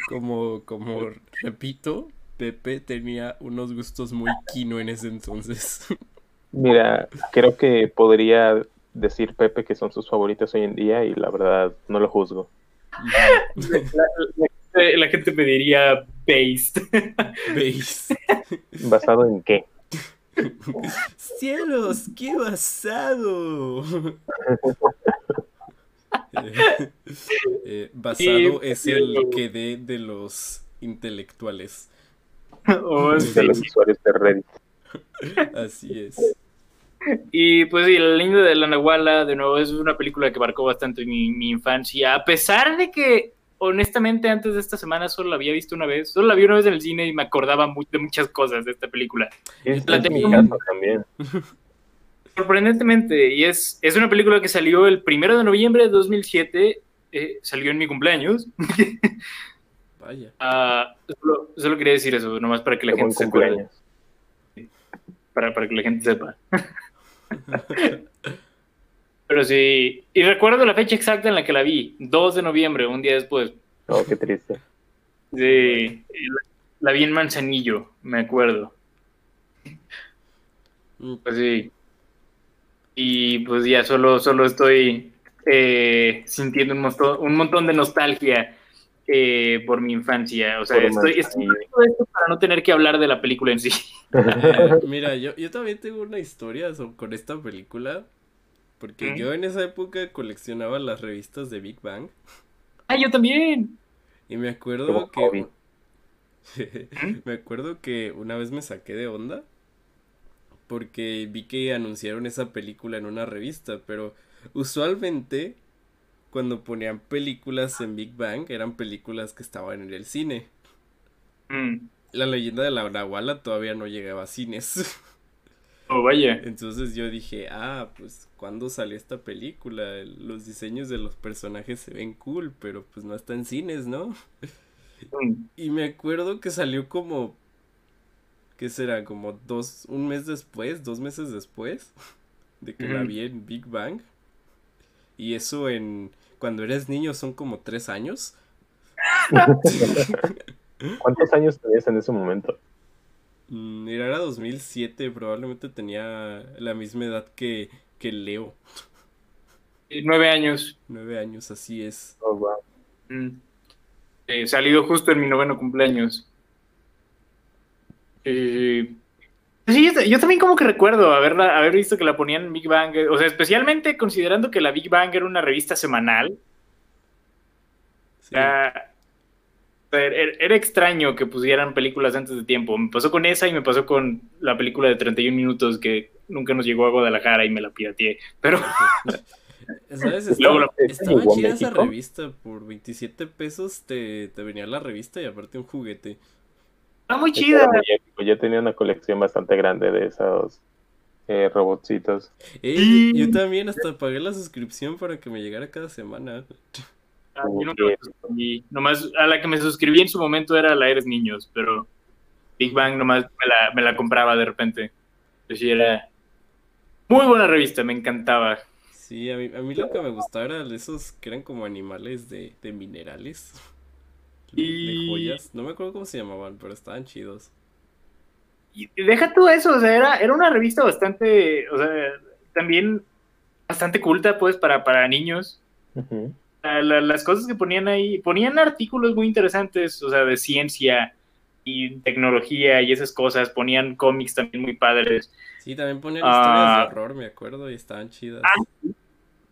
como, como repito, Pepe tenía unos gustos muy quino en ese entonces. Mira, creo que podría decir Pepe que son sus favoritos hoy en día y la verdad no lo juzgo. La, gente me diría based. Based. ¿Basado en qué? ¡Cielos! ¡Qué basado! Eh, basado es el que de de los intelectuales. Oh, de los usuarios de Reddit. Así es. Y pues sí, La leyenda de la Nahuala, de nuevo, es una película que marcó bastante mi, mi, infancia, a pesar de que, honestamente, antes de esta semana solo la había visto una vez, solo la vi una vez en el cine y me acordaba de muchas cosas de esta película. Es la también. Sorprendentemente, y es, es una película que salió el primero de noviembre de 2007, eh, salió en mi cumpleaños. Vaya. Ah, solo, quería decir eso, nomás para que la gente se acuerde. Para, para que la gente sepa. Pero sí, y recuerdo la fecha exacta en la que la vi, 2 de noviembre, un día después. Oh, qué triste. Sí, la, vi en Manzanillo, me acuerdo. Mm. Pues sí. Y pues ya solo, solo estoy eh, sintiendo un montón, un montón de nostalgia eh, por mi infancia. O sea, estoy, estoy esto para no tener que hablar de la película en sí. Mira, yo, yo también tengo una historia con esta película. Porque yo en esa época coleccionaba las revistas de Big Bang. Ah, yo también. Y me acuerdo que. me acuerdo que una vez me saqué de onda. Porque vi que anunciaron esa película en una revista. Pero usualmente cuando ponían películas en Big Bang, eran películas que estaban en el cine. Mm. La leyenda de la Nahuala todavía no llegaba a cines. Oh, vaya. Entonces yo dije, ah, pues, ¿cuándo salió esta película? Los diseños de los personajes se ven cool, pero pues no está en cines, ¿no? Mm. Y me acuerdo que salió como, ¿qué será? Como dos, un mes después, dos meses después de que la vi en Big Bang. Y eso en, cuando eres niño son como tres años. ¿Cuántos años tenías en ese momento? Mm, era 2007, probablemente tenía la misma edad que, que Leo. Nueve años. Nueve años, así es. Oh, wow. Mm. Eh, salido justo en mi noveno cumpleaños. Eh, Sí, yo también como que recuerdo haberla, haber visto que la ponían en Big Bang, o sea, especialmente considerando que la Big Bang era una revista semanal. era, extraño que pusieran películas antes de tiempo. Me pasó con esa y me pasó con la película de 31 minutos que nunca nos llegó a Guadalajara y me la pirateé. Pero... ¿Sabes? Estaba, estaba chida esa revista. Por 27 pesos te, te venía la revista y aparte un juguete. Está muy chida. Yo tenía una colección bastante grande de esos eh, robotcitos. yo también hasta pagué la suscripción para que me llegara cada semana. Ah, nomás a la que me suscribí en su momento era la Eres Niños, pero Big Bang nomás me la, compraba de repente. Pues era muy buena revista, me encantaba. Sí, a mí, a mí lo que me gustaba era esos que eran como animales de, de minerales. Y... De joyas. No me acuerdo cómo se llamaban, pero estaban chidos. Y deja tú eso, o sea, era, era una revista bastante, o sea, también bastante culta, pues, para, para niños. las cosas que ponían ahí, ponían artículos muy interesantes, o sea, de ciencia y tecnología y esas cosas, ponían cómics también muy padres. Sí, también ponían historias de ah. horror, me acuerdo, y estaban chidas. Ah,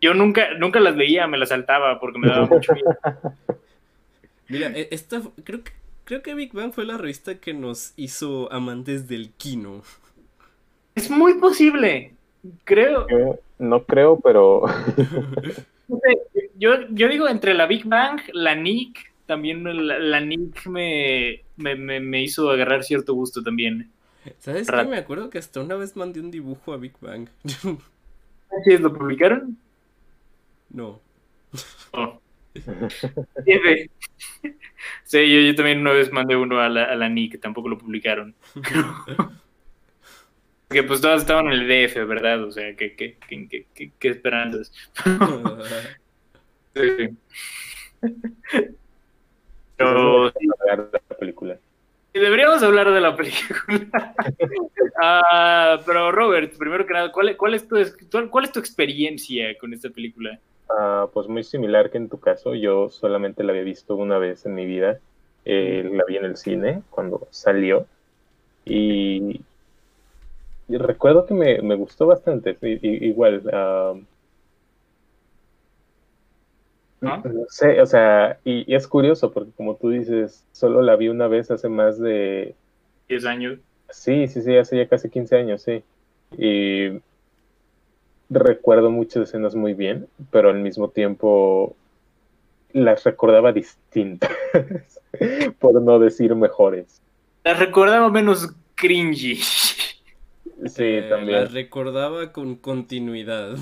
yo nunca, nunca las leía, me las saltaba porque me daba mucho miedo. Mira, e, esta creo que creo que Big Bang fue la revista que nos hizo amantes del kino. Es muy posible. Creo. no creo, pero. yo, yo digo entre la Big Bang, la Nick, también la, Nick me, me, hizo agarrar cierto gusto también. ¿Sabes qué? Me acuerdo que hasta una vez mandé un dibujo a Big Bang. ¿Sí, ¿Lo publicaron? No. Oh. Sí, yo, yo, también una vez mandé uno a la, a la NIC, tampoco lo publicaron. Que pues todas estaban en el DF, ¿verdad? O sea, ¿qué, qué, qué, qué, qué esperanzas? sí. Pero... Película. Deberíamos hablar de la película. uh, pero Robert, primero que nada, ¿cuál, cuál, es tu, ¿cuál es tu experiencia con esta película? Uh, pues muy similar que en tu caso. Yo solamente la había visto una vez en mi vida. Eh, la vi en el cine cuando salió. Y y recuerdo que me, me, gustó bastante, igual. Uh, ¿Ah? No sé, o sea, y, y, es curioso porque como tú dices, solo la vi una vez hace más de... 10 años. Sí, sí, sí, hace ya casi 15 años, sí. Y recuerdo muchas escenas muy bien, pero al mismo tiempo las recordaba distintas, por no decir mejores. Las recordaba menos cringy. Sí, eh, también. La recordaba con continuidad.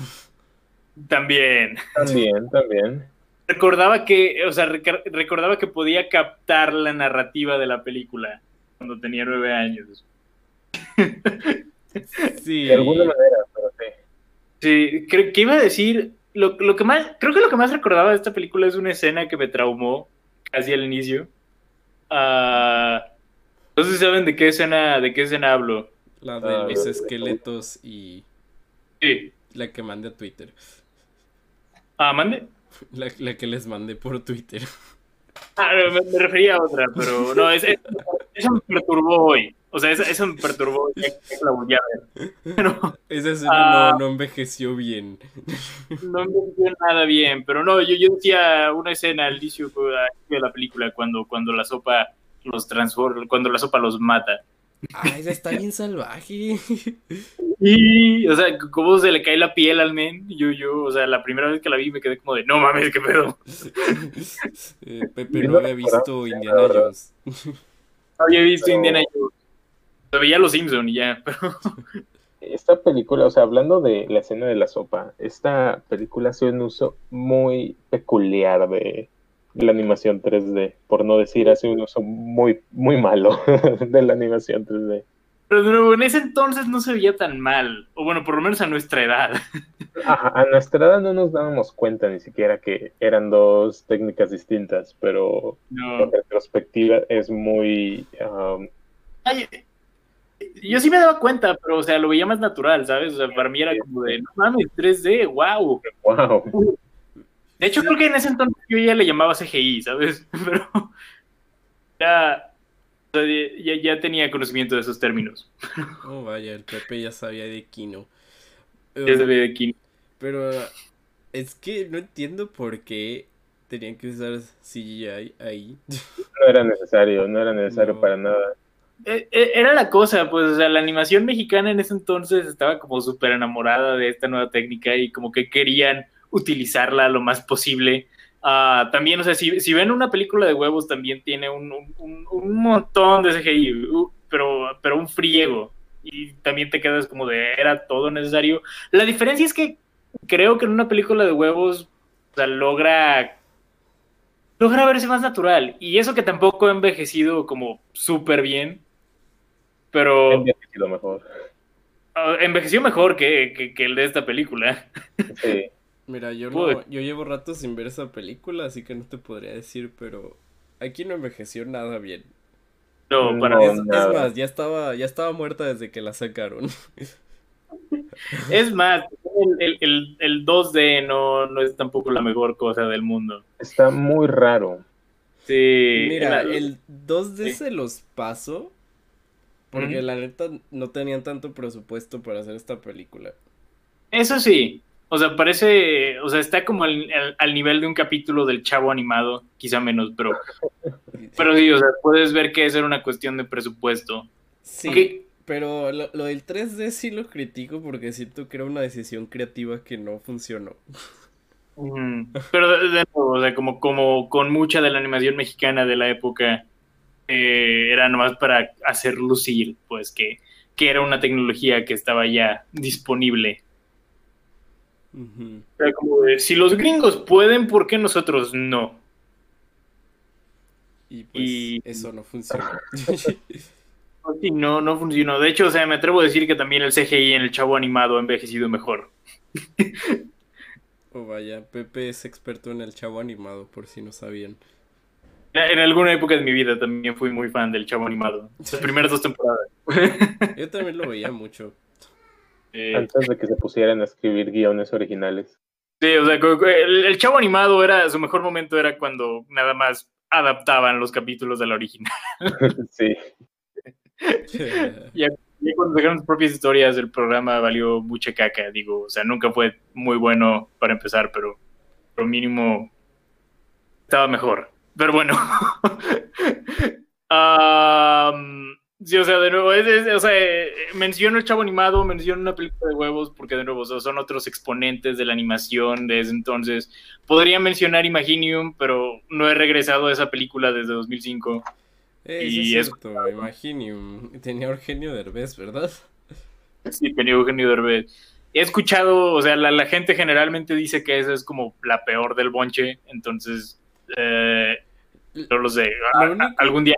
También. También, también. Recordaba que, o sea, recordaba que podía captar la narrativa de la película cuando tenía nueve años. sí. De alguna manera, sí. Creo que iba a decir, lo, lo, que más, creo que lo que más recordaba de esta película es una escena que me traumó casi al inicio. Uh, no sé si saben de qué escena, de qué escena hablo. La de ah, los esqueletos y. Sí. La que mandé a Twitter. Ah, mande. La, la que les mandé por Twitter. Ah, me, me refería a otra, pero no, es, es, eso me perturbó hoy. O sea, eso, eso me perturbó. Ya, la volví a ver. Pero, Esa escena uh, no, no, envejeció bien. No envejeció nada bien, pero no, yo, yo decía una escena al inicio de la película cuando, cuando la sopa los transforma, cuando la sopa los mata. Ay, está bien salvaje. Y, o sea, cómo se le cae la piel al men. Yo, yo, o sea, la primera vez que la vi me quedé como de, no mames, qué pedo. Eh, Pepe no había visto Indiana Jones. No había visto Indiana Jones. Se veía Los Simpson y ya, pero... Esta película, o sea, hablando de la escena de la sopa, esta película hace un uso muy peculiar de, la animación 3D, por no decir hace un uso muy, muy malo de la animación 3D. Pero de nuevo, en ese entonces no se veía tan mal, o bueno, por lo menos a nuestra edad. a nuestra edad no nos dábamos cuenta ni siquiera que eran dos técnicas distintas, pero no. en retrospectiva es muy... Um... Ay, yo sí me daba cuenta, pero o sea, lo veía más natural, ¿sabes? O sea, para mí era como de, no mames, 3D, wow. Wow. De hecho, creo que en ese entonces yo ya le llamaba CGI, ¿sabes? Pero ya, ya, ya tenía conocimiento de esos términos. Oh, vaya, el Pepe ya sabía de Kino. Ya sabía de Kino. Pero es que no entiendo por qué tenían que usar CGI ahí. No era necesario, no era necesario no. para nada. E, e, era la cosa, pues, o sea, la animación mexicana en ese entonces estaba como súper enamorada de esta nueva técnica y como que querían utilizarla lo más posible. Uh, también, o sea, si, si, ven una película de huevos, también tiene un, un, montón de CGI, uh, pero, pero un friego. Y también te quedas como de, era todo necesario. La diferencia es que creo que en una película de huevos, o sea, logra, logra verse más natural. Y eso que tampoco ha envejecido como súper bien, pero... Envejecido mejor. Uh, envejeció mejor que, que, que el de esta película. Sí. Mira, yo no, yo llevo rato sin ver esa película, así que no te podría decir, pero aquí no envejeció nada bien. No, para no, es, es, más, ya estaba, ya estaba muerta desde que la sacaron. Es más, el, el, el 2D no, no es tampoco la mejor cosa del mundo. Está muy raro. Sí. Mira, el 2D sí. se los paso. Porque mm -hmm. la neta no tenían tanto presupuesto para hacer esta película. Eso sí, o sea, parece, o sea, está como al, al, al, nivel de un capítulo del chavo animado, quizá menos, pero, pero sí, o sea, puedes ver que eso era una cuestión de presupuesto. Sí, okay. pero lo, lo, del 3D sí lo critico porque siento que era una decisión creativa que no funcionó. Mm, pero de, de nuevo, o sea, como, como con mucha de la animación mexicana de la época, eh, era nomás para hacer lucir, pues, que, que era una tecnología que estaba ya disponible si los gringos pueden, ¿por qué nosotros no? Y pues eso no funciona. no, no funcionó. De hecho, o sea, me atrevo a decir que también el CGI en el chavo animado ha envejecido mejor. oh, vaya, Pepe es experto en el chavo animado, por si no sabían. En alguna época de mi vida también fui muy fan del chavo animado. Las primeras dos temporadas. Yo también lo veía mucho. Eh, Antes de que se pusieran a escribir guiones originales. Sí, o sea, el, chavo animado era, su mejor momento era cuando nada más adaptaban los capítulos de la original. sí. y, cuando dejaron sus propias historias, el programa valió mucha caca, digo, o sea, nunca fue muy bueno para empezar, pero lo mínimo estaba mejor. Pero bueno. Sí, o sea, de nuevo, o sea, menciono el chavo animado, menciono una película de huevos, porque de nuevo son otros exponentes de la animación desde entonces. Podría mencionar Imaginium, pero no he regresado a esa película desde 2005. Eh, y es cierto, Imaginium. Tenía Eugenio Derbez, ¿verdad? Sí, tenía Eugenio Derbez. He escuchado, o sea, la, gente generalmente dice que esa es como la peor del bonche, entonces, eh, no lo sé. algún día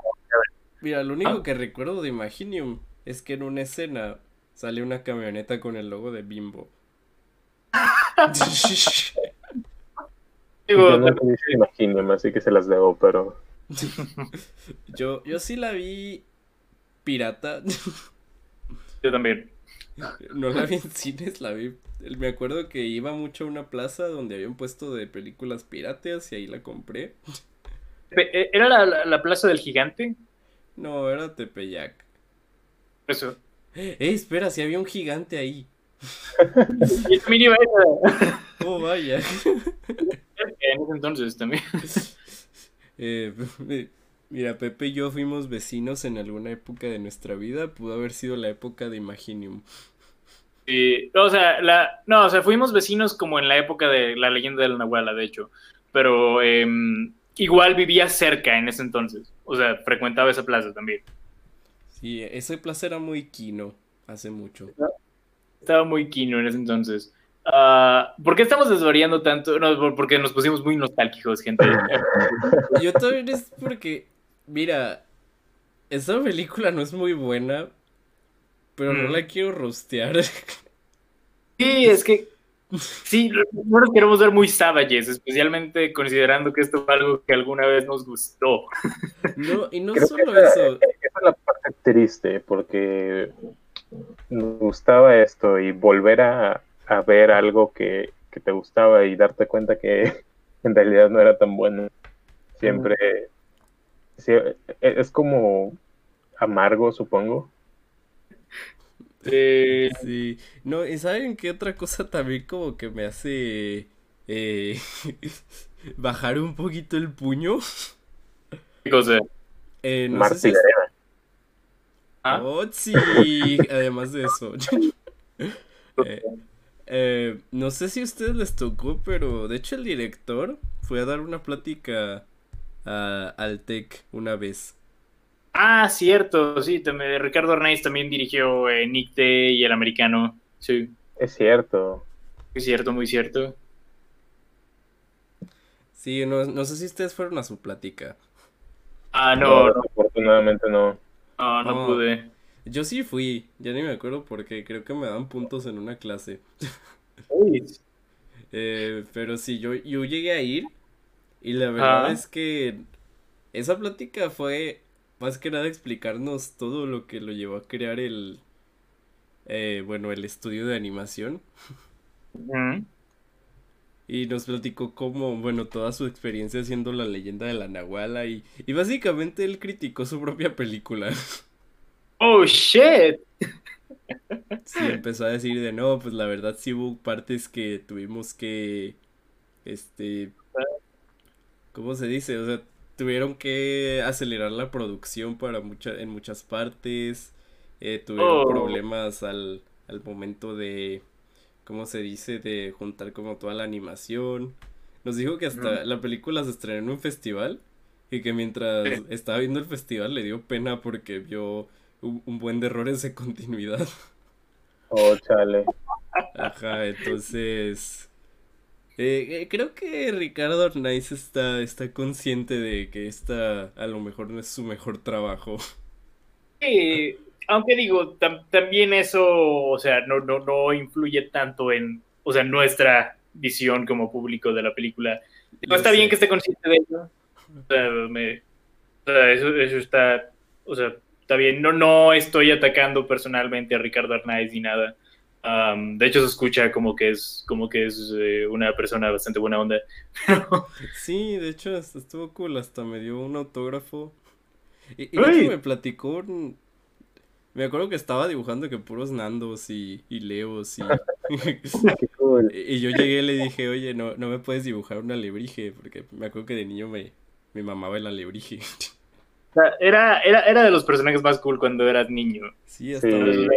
Mira, lo único ah. que recuerdo de Imaginium es que en una escena sale una camioneta con el logo de Bimbo. yo no Imaginium, así que se las debo, pero... yo, yo sí la vi pirata. yo también. No la vi en cines, la vi. Me acuerdo que iba mucho a una plaza donde había un puesto de películas piratas y ahí la compré. ¿E-, ¿Era la, la plaza del gigante? No, era Tepeyac. Eso. Eh, espera, si había un gigante ahí. oh, vaya. En ese entonces también. Eh, mira, Pepe y yo fuimos vecinos en alguna época de nuestra vida. Pudo haber sido la época de Imaginium. Sí, o sea, la, no, o sea, fuimos vecinos como en la época de la leyenda de la Nahuala, de hecho. Pero em, igual vivía cerca en ese entonces. O sea, frecuentaba esa plaza también. Sí, esa plaza era muy quino hace mucho. Estaba muy quino en ese entonces. Uh, ¿Por qué estamos desvariando tanto? No, porque nos pusimos muy nostálgicos, gente. Yo también es porque, mira, esa película no es muy buena, pero no mm. la quiero rostear. Sí, es que Sí, no nos queremos ver muy savages, especialmente considerando que esto fue algo que alguna vez nos gustó. No, y no solo eso. Esa es la parte triste, porque nos gustaba esto y volver a, ver algo que, te gustaba y darte cuenta que en realidad no era tan bueno. Siempre e, es como amargo, supongo. Sí. No, ¿y saben qué otra cosa también como que me hace eh, bajar un poquito el puño? ¿Qué cosa? Eh, no ¿Ah? Oh, sí, además de eso. Eh, eh, no sé si a ustedes les tocó, pero de hecho el director fue a dar una plática a, al TEC una vez. Ah, cierto, sí, también, Ricardo Arnaiz también dirigió eh, Nick Day y El Americano, sí. Es cierto. Es cierto, muy cierto. Sí, no, no sé si ustedes fueron a su plática. Ah, no. afortunadamente no. No, no, pude. Yo sí fui, ya ni me acuerdo porque creo que me dan puntos en una clase. eh, pero sí, yo, yo llegué a ir y la verdad ah. es que esa plática fue más que nada explicarnos todo lo que lo llevó a crear el, eh, bueno, el estudio de animación. Y nos platicó cómo, bueno, toda su experiencia haciendo la leyenda de la Nahuala y, y básicamente él criticó su propia película. Oh, shit. Sí, empezó a decir de no, pues la verdad sí hubo partes que tuvimos que, este, ¿cómo se dice? O sea, tuvieron que acelerar la producción para mucha, en muchas partes. Eh, tuvieron oh. problemas al, al momento de, ¿cómo se dice? De juntar como toda la animación. Nos dijo que hasta la película se estrenó en un festival y que mientras estaba viendo el festival le dio pena porque vio un, buen de errores de continuidad. Oh, chale. Ajá, entonces Eh, creo que Ricardo Arnaiz está, está consciente de que esta a lo mejor no es su mejor trabajo. Sí, aunque digo, también eso, o sea, no, no, no influye tanto en, o sea, nuestra visión como público de la película. No está bien que esté consciente de eso. O sea, me, eso, eso está, o sea, está bien. No, no estoy atacando personalmente a Ricardo Arnaiz ni nada. De hecho, se escucha como que es, como que es eh, una persona bastante buena onda. sí, de hecho, estuvo cool. Hasta me dio un autógrafo. Y, y me platicó me acuerdo que estaba dibujando que puros Nandos y, y Leos y... y yo llegué y le dije, oye, no, no me puedes dibujar una alebrije, porque me acuerdo que de niño me, me mamaba el alebrije. Era, era, era de los personajes más cool cuando eras niño. Sí, hasta, sí,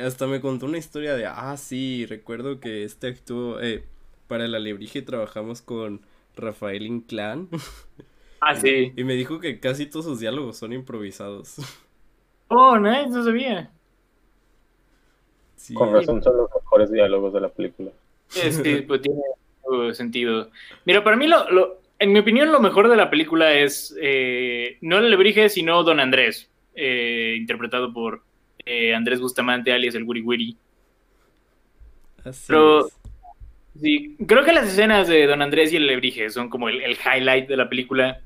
hasta me contó una historia de, ah, sí, recuerdo que este actuó, eh, para el alebrije trabajamos con Rafael Inclán. Ah, sí. Y me dijo que casi todos sus diálogos son improvisados. Oh, nice, no sabía. Con razón son los mejores diálogos de la película. Sí, pues tiene sentido. Mira, para mí, lo, lo, en mi opinión, lo mejor de la película es eh, no el Lebrige, sino Don Andrés, eh, interpretado por eh, Andrés Bustamante, alias el Wiri Wiri. Pero, sí, creo que las escenas de Don Andrés y el Lebrige son como el, el highlight de la película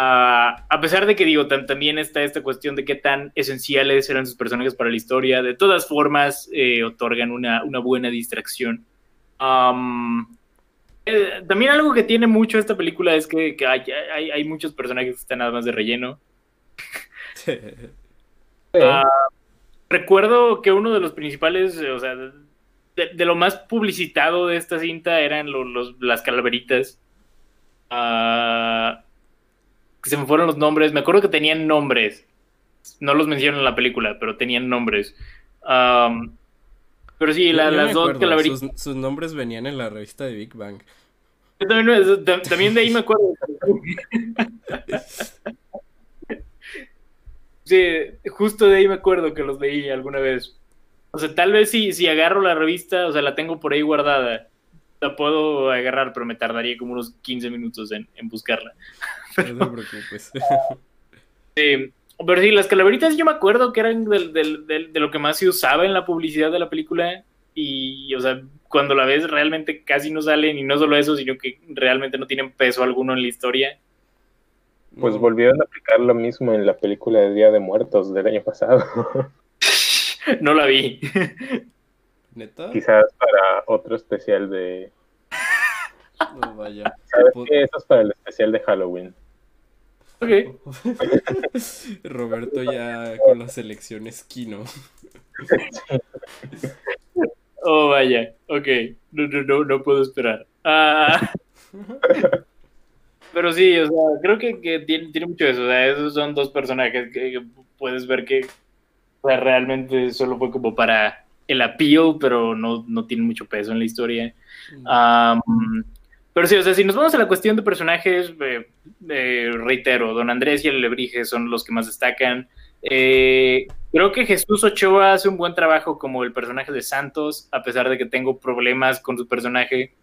a pesar de que digo, también está esta cuestión de qué tan esenciales eran sus personajes para la historia, de todas formas eh, otorgan una, buena distracción. Eh, también algo que tiene mucho esta película es que, hay, muchos personajes que están nada más de relleno. Ah, recuerdo que uno de los principales, o sea, de, lo más publicitado de esta cinta eran los, las calaveritas. Uh, se me fueron los nombres. Me acuerdo que tenían nombres. No los menciono en la película, pero tenían nombres. pero sí, las dos calaveritas. Sus, sus, nombres venían en la revista de Big Bang. también, también de ahí me acuerdo. sí, justo de ahí me acuerdo que los leí alguna vez. O sea, tal vez si, si agarro la revista, o sea, la tengo por ahí guardada la puedo agarrar, pero me tardaría como unos 15 minutos en, buscarla. No te preocupes. sí, pero sí, las calaveritas yo me acuerdo que eran de lo que más se usaba en la publicidad de la película. Y, o sea, cuando la ves realmente casi no salen, y no solo eso, sino que realmente no tienen peso alguno en la historia. Pues volvieron a aplicar lo mismo en la película de Día de Muertos del año pasado. no la vi. Quizás para otro especial de. No vaya. ¿Sabes qué? Eso es para el especial de Halloween. Ok. Roberto ya con las elecciones Kino. Oh, vaya. Ok. No, no, no, puedo esperar. Ah. Pero sí, o sea, creo que, que tiene, tiene, mucho eso. O sea, esos son dos personajes que, puedes ver que realmente solo fue como para el appeal, pero no, no tiene mucho peso en la historia. Mm. pero sí, o sea, si nos vamos a la cuestión de personajes, eh, eh, reitero, Don Andrés y el Lebrige son los que más destacan. Eh, creo que Jesús Ochoa hace un buen trabajo como el personaje de Santos, a pesar de que tengo problemas con su personaje.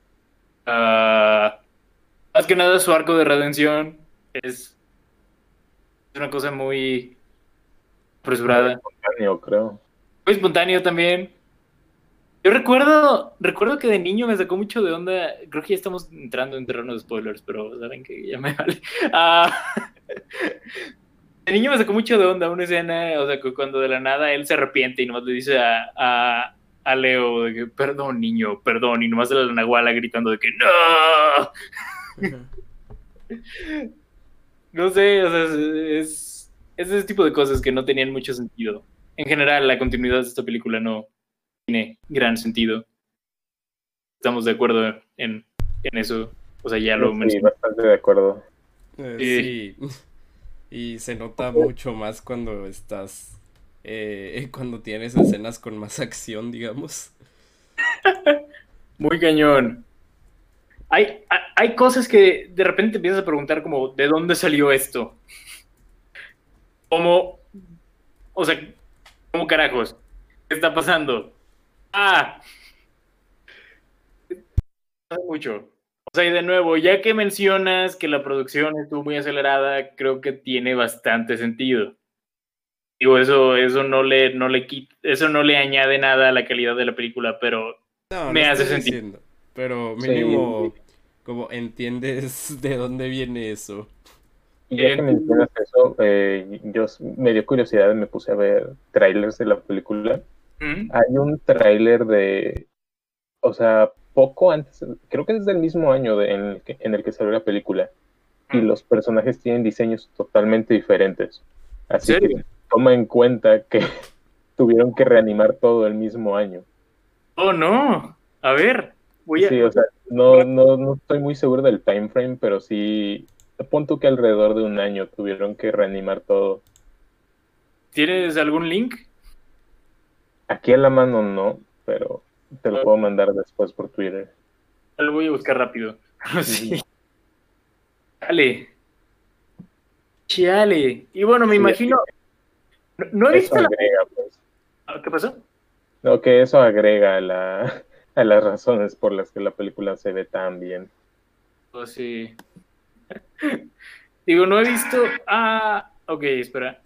Ah, más que nada su arco de redención es, una cosa muy apresurada. Espontáneo, creo. Muy espontáneo también. Yo recuerdo, recuerdo que de niño me sacó mucho de onda. Creo que ya estamos entrando en terreno de spoilers, pero saben que ya me vale. Ah, de niño me sacó mucho de onda una escena, o sea, cuando de la nada él se arrepiente y nomás le dice a, a, Leo de que perdón, niño, perdón, y nomás de la nahuala gritando de que no. No sé, o sea, es, es ese tipo de cosas que no tenían mucho sentido. En general, la continuidad de esta película no, tiene gran sentido. Estamos de acuerdo en, eso. O sea, ya lo sí, bastante de acuerdo. Eh, sí. Y se nota mucho más cuando estás. Eh, cuando tienes escenas con más acción, digamos. Muy cañón. Hay, hay cosas que de repente empiezas a preguntar como, ¿de dónde salió esto? Como, o sea, ¿cómo carajos? ¿Qué está pasando? Ah. mucho. O sea, y de nuevo, ya que mencionas que la producción estuvo muy acelerada, creo que tiene bastante sentido. Digo, eso, eso no le, no le quita, eso no le añade nada a la calidad de la película, pero me hace sentido. pero mínimo, como entiendes de dónde viene eso. Y ya que mencionas eso, eh, yo me dio curiosidad y me puse a ver trailers de la película. ¿Mm? Hay un tráiler de, o sea, poco antes, creo que es del mismo año en, el que, en el que salió la película. Y ¿Mm? los personajes tienen diseños totalmente diferentes. Así que toma en cuenta que tuvieron que reanimar todo el mismo año. Oh, no. A ver, voy a... Sí, o sea, no, no, no estoy muy seguro del time frame, pero sí punto que alrededor de un año tuvieron que reanimar todo. ¿Tienes algún link? Aquí a la mano no, pero te lo puedo mandar después por Twitter. Lo voy a buscar rápido. sí. Chale. Chale. Y bueno, me imagino. No, he visto. Pues. Ah, ¿Qué pasó? No, que eso agrega la, a las razones por las que la película se ve tan bien. Oh, sí. Digo, no he visto. Ah, ok, espera.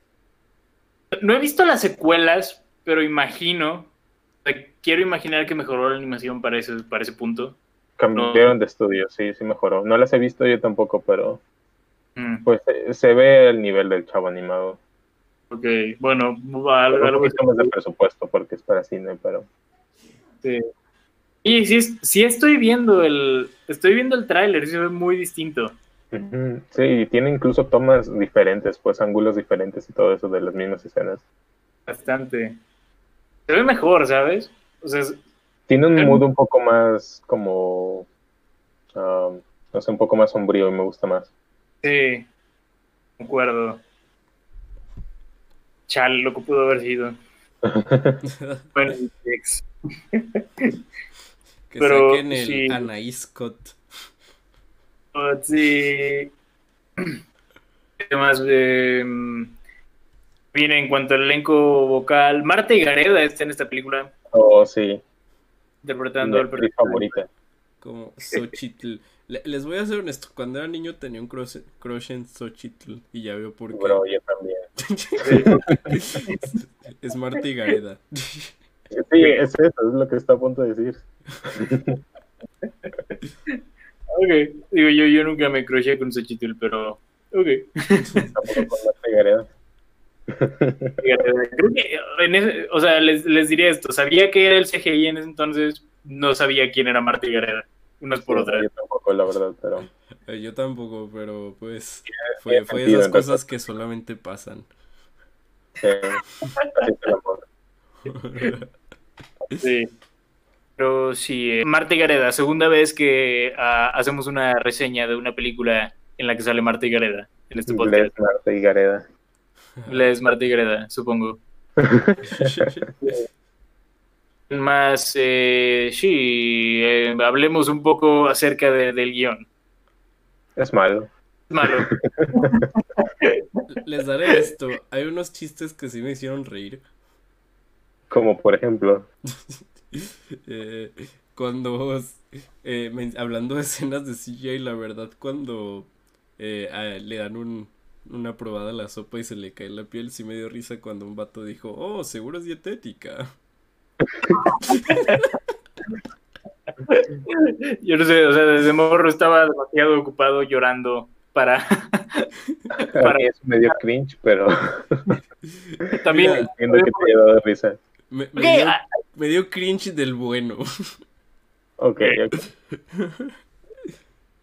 No he visto las secuelas, pero imagino. Quiero imaginar que mejoró la animación para ese, para ese punto. Cambiaron de estudio, sí, sí mejoró. No las he visto yo tampoco, pero. Mm. Pues se, ve el nivel del chavo animado. Ok, bueno, algo, más de presupuesto porque es para cine, pero. Sí. Y sí, sí estoy viendo el. Estoy viendo el tráiler, se ve muy distinto. Sí, tiene incluso tomas diferentes, pues ángulos diferentes y todo eso de las mismas escenas. Bastante. Se ve mejor, ¿sabes? tiene un mood un poco más como, um, no sé, un poco más sombrío y me gusta más. Sí, concuerdo. Chal, lo que pudo haber sido. bueno, que Pero, saquen el sí. Anaís Scott. Sí. ¿Qué más? Eh, viene en cuanto al elenco vocal. Marta y Gareda está en esta película. Oh, sí. Interpretando al personaje. favorita. Como Xochitl. Les voy a ser honesto, cuando era niño tenía un crush, en Xochitl y ya veo por qué. Bro, yo también. es Marta y Gareda. Sí, es eso, es lo que está a punto de decir. Ok. Digo, yo, yo nunca me croché con Xochitl, pero. Ok. Creo que en ese, o sea, les, les diré esto, sabía que era el CGI en ese entonces, no sabía quién era Marta Gareda, unas por otras. Yo tampoco, la verdad, pero... Eh, yo tampoco, pero pues fue, fue esas cosas que solamente pasan. Sí, sí. Pero sí, eh, Marta Gareda, segunda vez que ah, hacemos una reseña de una película en la que sale Marta y Gareda en este podcast. Les Marta y Gareda. Les Marta y Gareda, supongo. Más, eh, sí, eh, hablemos un poco acerca del guion. Es malo. Es malo. Les daré esto. Hay unos chistes que sí me hicieron reír. Como por ejemplo. Eh, cuando, eh, hablando de escenas de CGI, la verdad, cuando eh, le dan un, una probada a la sopa y se le cae la piel, sí me dio risa cuando un vato dijo, oh, seguro es dietética. Yo no sé, o sea, desde morro estaba demasiado ocupado llorando para... para... Es medio cringe, pero... También... Entiendo que te haya dado risa. Me, dio, me, dio, cringe del bueno. Ok.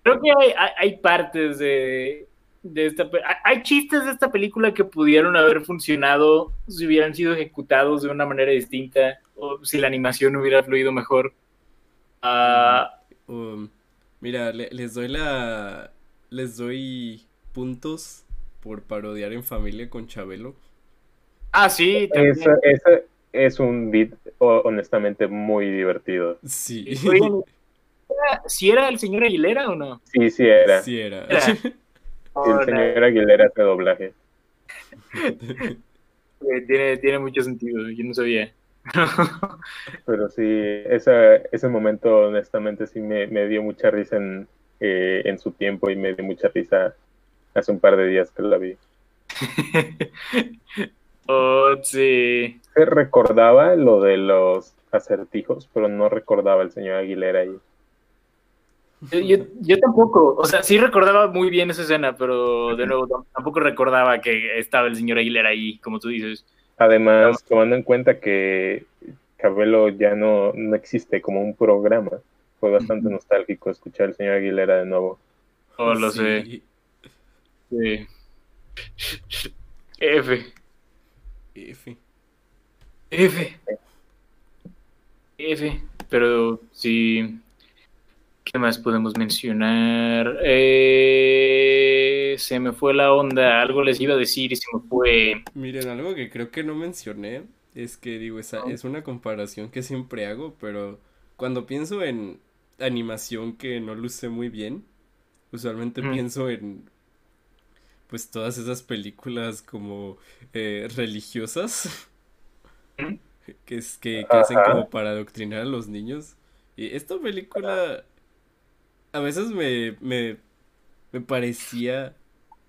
Creo que hay, hay, partes de, de esta... Hay chistes de esta película que pudieron haber funcionado si hubieran sido ejecutados de una manera distinta o si la animación hubiera fluido mejor. Ah, um, mira, les doy la... Les doy puntos por parodiar en familia con Chabelo. Ah, sí. Esa, es un beat honestamente muy divertido. Sí. ¿Si era el señor Aguilera o no? Sí, sí era. Sí era. el señor Aguilera hace doblaje. tiene, tiene mucho sentido, yo no sabía. Pero sí, esa, ese momento honestamente sí me, dio mucha risa en, eh, en su tiempo y me dio mucha risa hace un par de días que la vi. oh, sí. Se recordaba lo de los acertijos, pero no recordaba el señor Aguilera ahí. Yo, tampoco, o sea, sí recordaba muy bien esa escena, pero de nuevo tampoco recordaba que estaba el señor Aguilera ahí, como tú dices. Además, tomando en cuenta que Cabello ya no, no existe como un programa, fue bastante nostálgico escuchar al señor Aguilera de nuevo. Oh, lo sé. Sí. F. F. F. F. Pero sí. ¿Qué más podemos mencionar? Eh, se me fue la onda. Algo les iba a decir y se me fue. Miren, algo que creo que no mencioné es que, digo, esa es una comparación que siempre hago, pero cuando pienso en animación que no luce muy bien, usualmente pienso en pues todas esas películas como eh, religiosas. Que es que, hacen como para adoctrinar a los niños. Y esta película a veces me, me, me parecía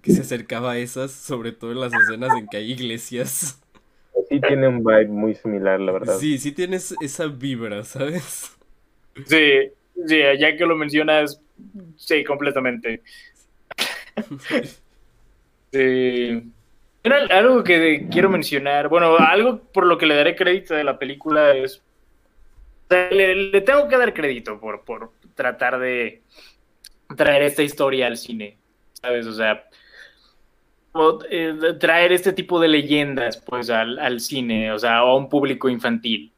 que se acercaba a esas sobre todo en las escenas en que hay iglesias. Sí tiene un vibe muy similar la verdad. Sí sí tienes esa vibra sabes sí sí ya que lo mencionas sí completamente este, algo que quiero mencionar, bueno, algo por lo que le daré crédito de la película es, le, tengo que dar crédito por, por tratar de traer esta historia al cine, ¿sabes? O sea, eh, traer este tipo de leyendas pues al, cine, o sea, a un público infantil,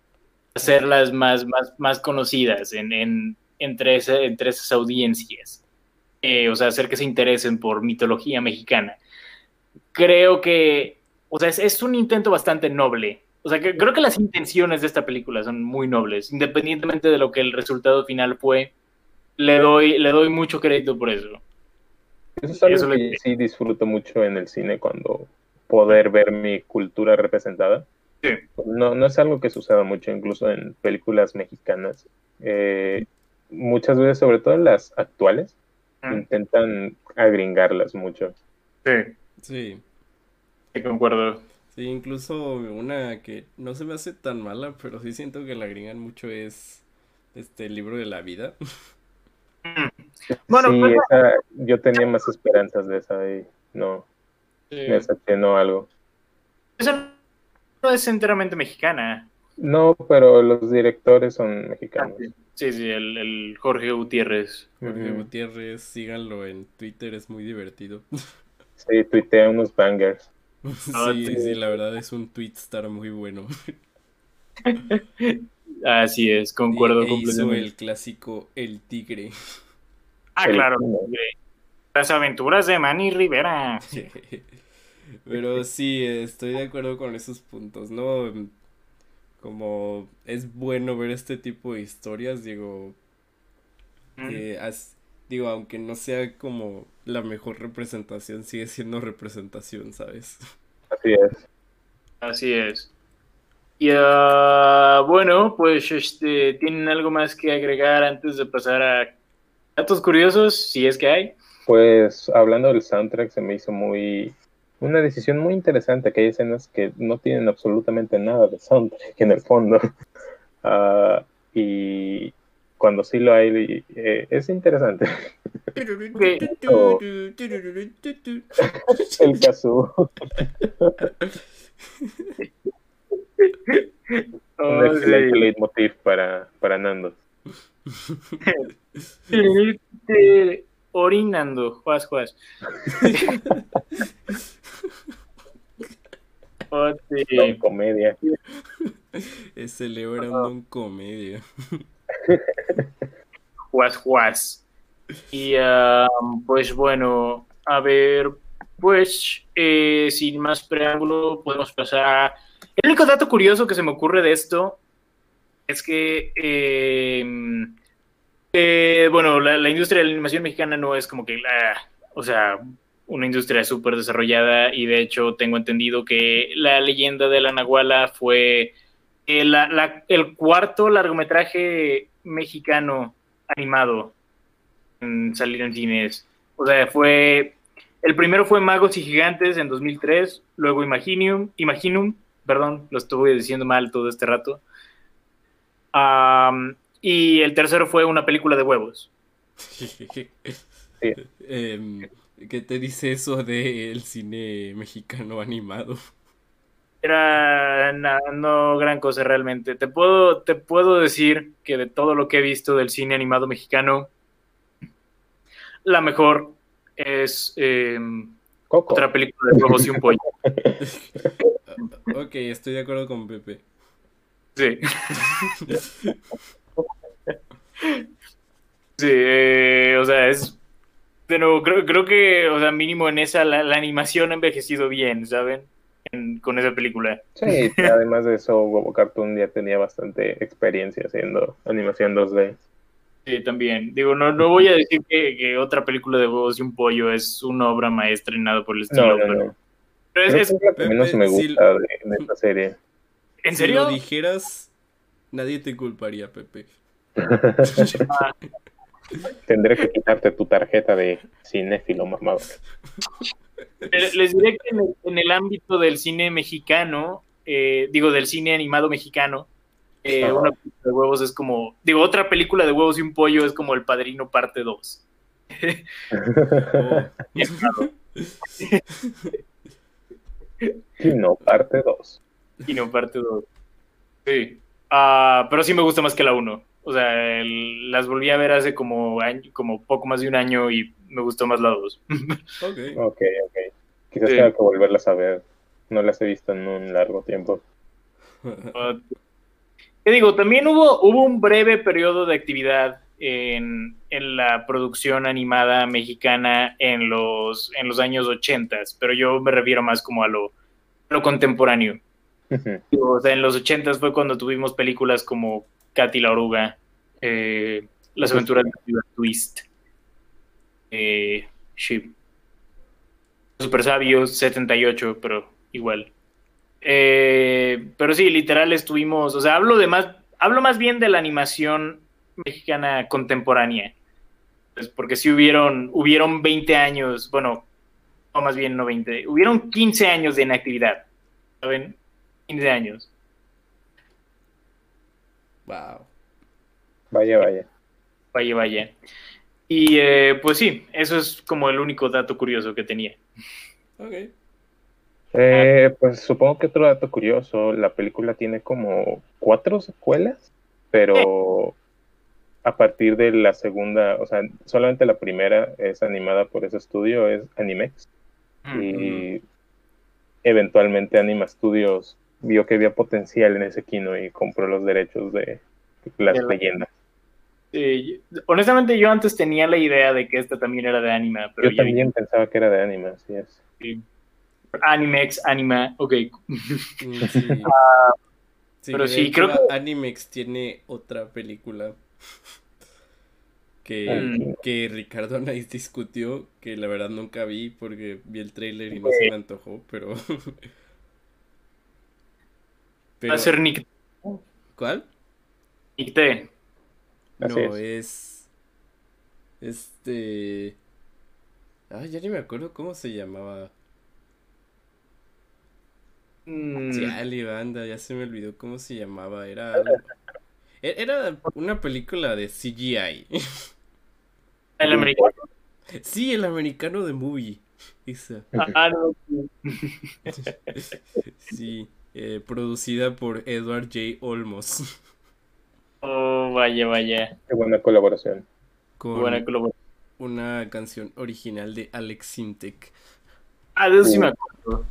hacerlas más, más, más conocidas en, entre, entre esas audiencias, eh, o sea, hacer que se interesen por mitología mexicana creo que, o sea, es, un intento bastante noble. O sea, que, creo que las intenciones de esta película son muy nobles, independientemente de lo que el resultado final fue. Le doy, le doy mucho crédito por eso. Eso es algo que sí disfruto mucho en el cine cuando poder ver mi cultura representada. Sí. No, no es algo que suceda mucho, incluso en películas mexicanas. Eh, muchas veces, sobre todo en las actuales, intentan agringarlas mucho. Sí. Sí. Sí, concuerdo. Sí, incluso una que no se me hace tan mala, pero sí siento que la gringan mucho es este el libro de la vida. Bueno, sí, pues, yo tenía más esperanzas de esa y no, me no algo. Esa no es enteramente mexicana. No, pero los directores son mexicanos. Ah, sí, sí, el, el Jorge Gutiérrez. Jorge Gutiérrez, síganlo en Twitter, es muy divertido. Sí, tuitea unos bangers. sí, sí, la verdad es un tweet star muy bueno. Así es, concuerdo con Hizo el clásico El Tigre. Ah, claro. Las aventuras de Manny Rivera. Pero sí, estoy de acuerdo con esos puntos, ¿no? Como es bueno ver este tipo de historias, digo, digo, aunque no sea como la mejor representación, sigue siendo representación, ¿sabes? Así es. Así es. Y ah, bueno, pues este, ¿tienen algo más que agregar antes de pasar a datos curiosos, si es que hay? Pues hablando del soundtrack, se me hizo muy. Una decisión muy interesante, que hay escenas que no tienen absolutamente nada de soundtrack en el fondo. Uh, y cuando sí lo hay, eh, es interesante. el caso. Un excelente leitmotiv para, para Nando. orinando, juas, juas. oh, comedia. Ese Leo era un comedia. Juas, juas. Y um, pues bueno, a ver, pues eh, sin más preámbulo, podemos pasar. El único dato curioso que se me ocurre de esto es que, em, eh, bueno, la, industria de la animación mexicana no es como que o sea, una industria súper desarrollada y de hecho tengo entendido que la leyenda de la Nahuala fue el, el cuarto largometraje mexicano animado en salir en cines. O sea, fue. El primero fue Magos y Gigantes en 2003, luego Imaginum, Imaginum, perdón, lo estuve diciendo mal todo este rato. y el tercero fue una película de huevos. Em, ¿Qué te dice eso del cine mexicano animado? Era no gran cosa realmente. Te puedo, te puedo decir que de todo lo que he visto del cine animado mexicano, la mejor es em, otra película de huevos y un pollo. ok, estoy de acuerdo con Pepe. Sí. sí, eh, o sea, es. Pero creo, creo que, o sea, mínimo en esa la, animación ha envejecido bien, ¿saben? Con esa película. Sí, además de eso, Bobo Cartoon ya tenía bastante experiencia haciendo animación 2D. Sí, también. Digo, no, no voy a decir que, otra película de huevos y un pollo es una obra maestra y nada por el estilo. No, no, pero, es, la que menos me gusta de, esta serie. ¿En serio? Si lo dijeras, nadie te culparía, Pepe. Tendré que quitarte tu tarjeta de cinéfilo, mamado. Les diré que en el, ámbito del cine mexicano, eh, digo, del cine animado mexicano, eh, una película de huevos es como, digo, otra película de huevos y un pollo es como El Padrino parte 2. y no parte 2. Y no parte 2. Sí. Ah, pero sí me gusta más que la 1. O sea, las volví a ver hace como, como poco más de un año y me gustó más la 2. ok, ok. okay. Quizás tenga que volverlas a ver. No las he visto en un largo tiempo. Ah, ¿Qué digo? También hubo, hubo un breve periodo de actividad en, la producción animada mexicana en los, en los años 80, pero yo me refiero más como a lo, lo contemporáneo. o sea, en los 80 fue cuando tuvimos películas como Katy la Oruga, eh, Las aventuras de Twist, eh, Super Sabios, 78, pero igual. Eh, pero sí, literal estuvimos, o sea, hablo de más, hablo más bien de la animación mexicana contemporánea. Pues porque sí hubieron, hubieron 20 años, bueno, o más bien no 20, hubieron 15 años de inactividad. ¿Saben? 15 años. Wow. Vaya, vaya. Vaya, vaya. Y eh, pues sí, eso es como el único dato curioso que tenía. Ok. Eh, pues supongo que otro dato curioso, la película tiene como cuatro secuelas, pero a partir de la segunda, o sea, solamente la primera es animada por ese estudio, es Animex. Y eventualmente Anima Studios vio que había potencial en ese kino y compró los derechos de las leyendas. Honestamente yo antes tenía la idea de que esta también era de Anima, pero yo también pensaba que era de Anima, así es. Sí. Animex, Anima, ok. Mm, ah, pero sí, creo que... Animex tiene otra película que, que Ricardo Anais discutió, que la verdad nunca vi porque vi el trailer y no se me antojó, pero... Va a ser Nick. ¿Cuál? Nick T. No, es... Este... Ah, ya ni me acuerdo cómo se llamaba. Mm. Sí, Ali Banda, ya se me olvidó cómo se llamaba. Era e-, Era una película de CGI. ¿El americano? Sí, el americano de movie. Ah, no. sí, eh, producida por Edward J. Olmos. Oh, vaya, vaya. Qué buena colaboración. Con buena colaboración. Una canción original de Alex Sintek. Ah, de eso sí me acuerdo.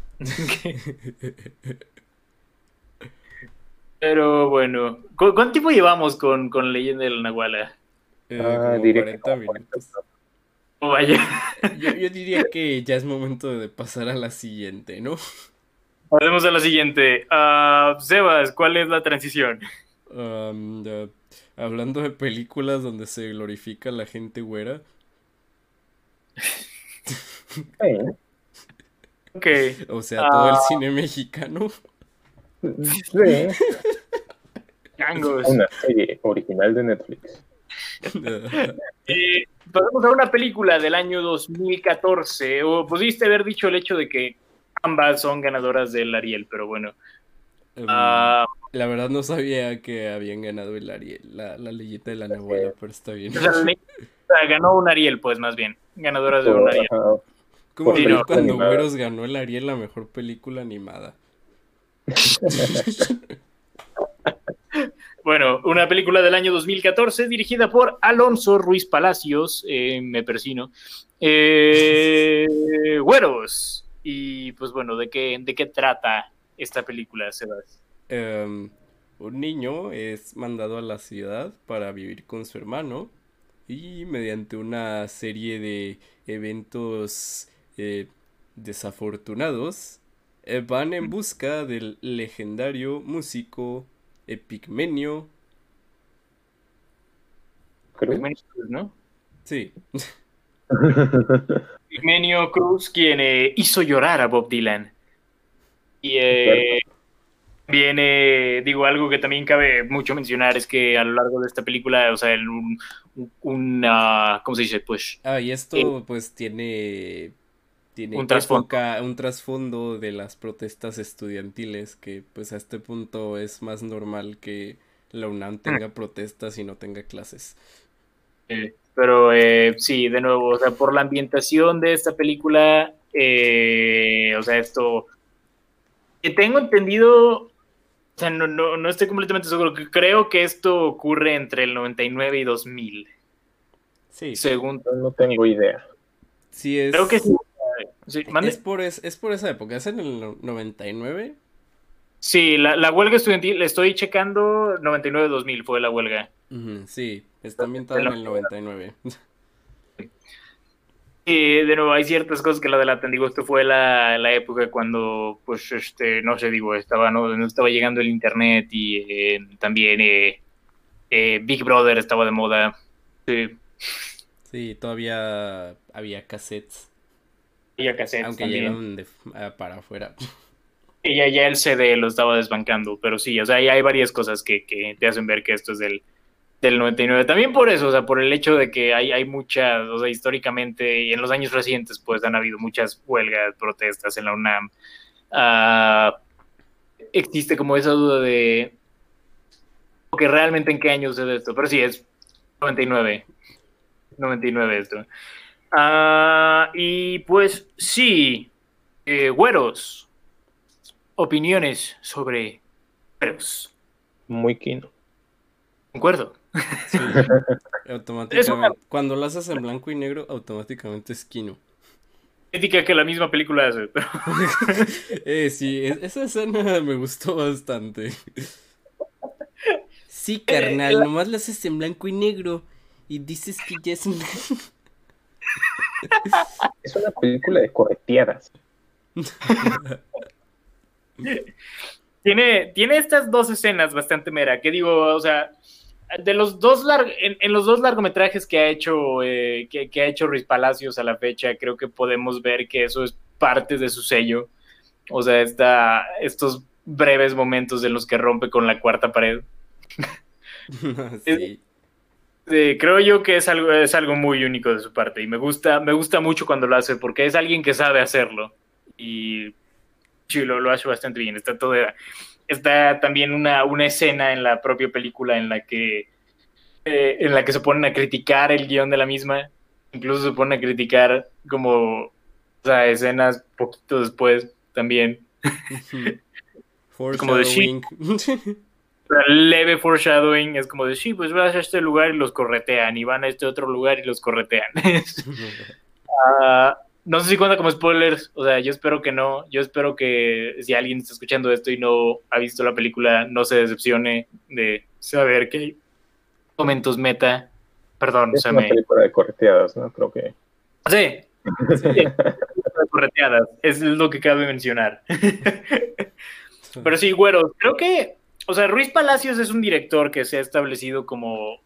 Pero bueno, ¿cuánto tiempo llevamos con, con Leyenda del Nahuala? Eh, ah, 40 minutos. Oh, vaya. Yo, diría que ya es momento de pasar a la siguiente, ¿no? Pasemos a la siguiente. Uh, Sebas, ¿cuál es la transición? Hablando de películas donde se glorifica la gente güera. Okay. O sea, todo el ah. cine mexicano. Sí. Changos. Una serie original de Netflix. eh, pasamos a una película del año 2014. O pudiste haber dicho el hecho de que ambas son ganadoras del Ariel, pero bueno. Um, uh, la verdad no sabía que habían ganado el Ariel, la, la leyeta de la Nahuala, pero está bien. O sea, ganó un Ariel, pues más bien. Ganadoras de un Ariel. ¿Cómo sí, no, cuando Güeros ganó el Ariel la mejor película animada? bueno, una película del año 2014 dirigida por Alonso Ruiz Palacios, eh, me persino. Eh, Güeros. Y pues bueno, ¿de qué, de qué trata esta película, Sebas? Um, un niño es mandado a la ciudad para vivir con su hermano y mediante una serie de eventos eh, desafortunados eh, van en busca del legendario músico Epigmenio. Epigmenio Cruz, ¿no? Sí. Epigmenio Cruz, quien eh, hizo llorar a Bob Dylan. Y eh, viene, digo, algo que también cabe mucho mencionar es que a lo largo de esta película, o sea, un, un ¿cómo se dice? Pues... Ah, y esto pues tiene tiene un trasfondo. de las protestas estudiantiles que pues a este punto es más normal que la UNAM mm. tenga protestas y no tenga clases. pero eh, sí, de nuevo, o sea, por la ambientación de esta película, eh, o sea, esto, tengo entendido, o sea, no, no, no estoy completamente seguro, creo que esto ocurre entre el 99 y 2000. Sí. Según... No tengo idea. Sí, es... Creo que sí. es, por es, por esa época, ¿es en el 99? Sí, la, la huelga estudiantil, le estoy checando, 99-2000 fue la huelga. sí, está ambientada en el 99. De nuevo, hay ciertas cosas que la delatan. Digo, esto fue la, la época cuando, pues, este, no sé, digo, estaba, no, no estaba llegando el internet y eh, también eh, eh, Big Brother estaba de moda. Sí. Sí, todavía había cassettes. Había cassettes. Aunque llegaron de, para afuera. Y ya, ya el CD lo estaba desbancando, pero sí, o sea, hay varias cosas que, que te hacen ver que esto es del, del 99. También por eso, o sea, por el hecho de que hay, hay muchas, o sea, históricamente y en los años recientes, pues han habido muchas huelgas, protestas en la UNAM. Uh, existe como esa duda de que realmente en qué año sucede esto, pero sí, es 99. 99 esto. Uh, y pues sí, eh, güeros, opiniones sobre güeros. Muy quino. Concuerdo. Sí, automáticamente. Cuando lo haces en blanco y negro, automáticamente es Kino. Crítica que la misma película hace. eh, sí, e-, esa escena me gustó bastante. Sí, carnal, nomás lo haces en blanco y negro y dices que ya es un... es una película de correteadas. tiene, tiene estas dos escenas bastante mera, que digo, o sea, de los dos en, los dos largometrajes que ha hecho eh, que, ha hecho Ruiz Palacios a la fecha, creo que podemos ver que eso es parte de su sello. O sea, está estos breves momentos en los que rompe con la cuarta pared. sí. creo yo que es algo, es algo muy único de su parte y me gusta, me gusta mucho cuando lo hace porque es alguien que sabe hacerlo y sí, lo, lo hace bastante bien. Está todo, está también una, una escena en la propia película en la que eh, en la que se ponen a criticar el guion de la misma, incluso se ponen a criticar como o sea, escenas poquito después también. como de sí, leve foreshadowing es como de sí, pues vas a este lugar y los corretean y van a este otro lugar y los corretean. uh, no sé si cuenta como spoilers, o sea, yo espero que no. Yo espero que si alguien está escuchando esto y no ha visto la película, no se decepcione de saber que hay momentos meta. Perdón, es una película de correteadas, ¿no? Creo que. Sí. sí. correteadas, es lo que cabe mencionar. Pero sí, güero, creo que, o sea, Ruiz Palacios es un director que se ha establecido como,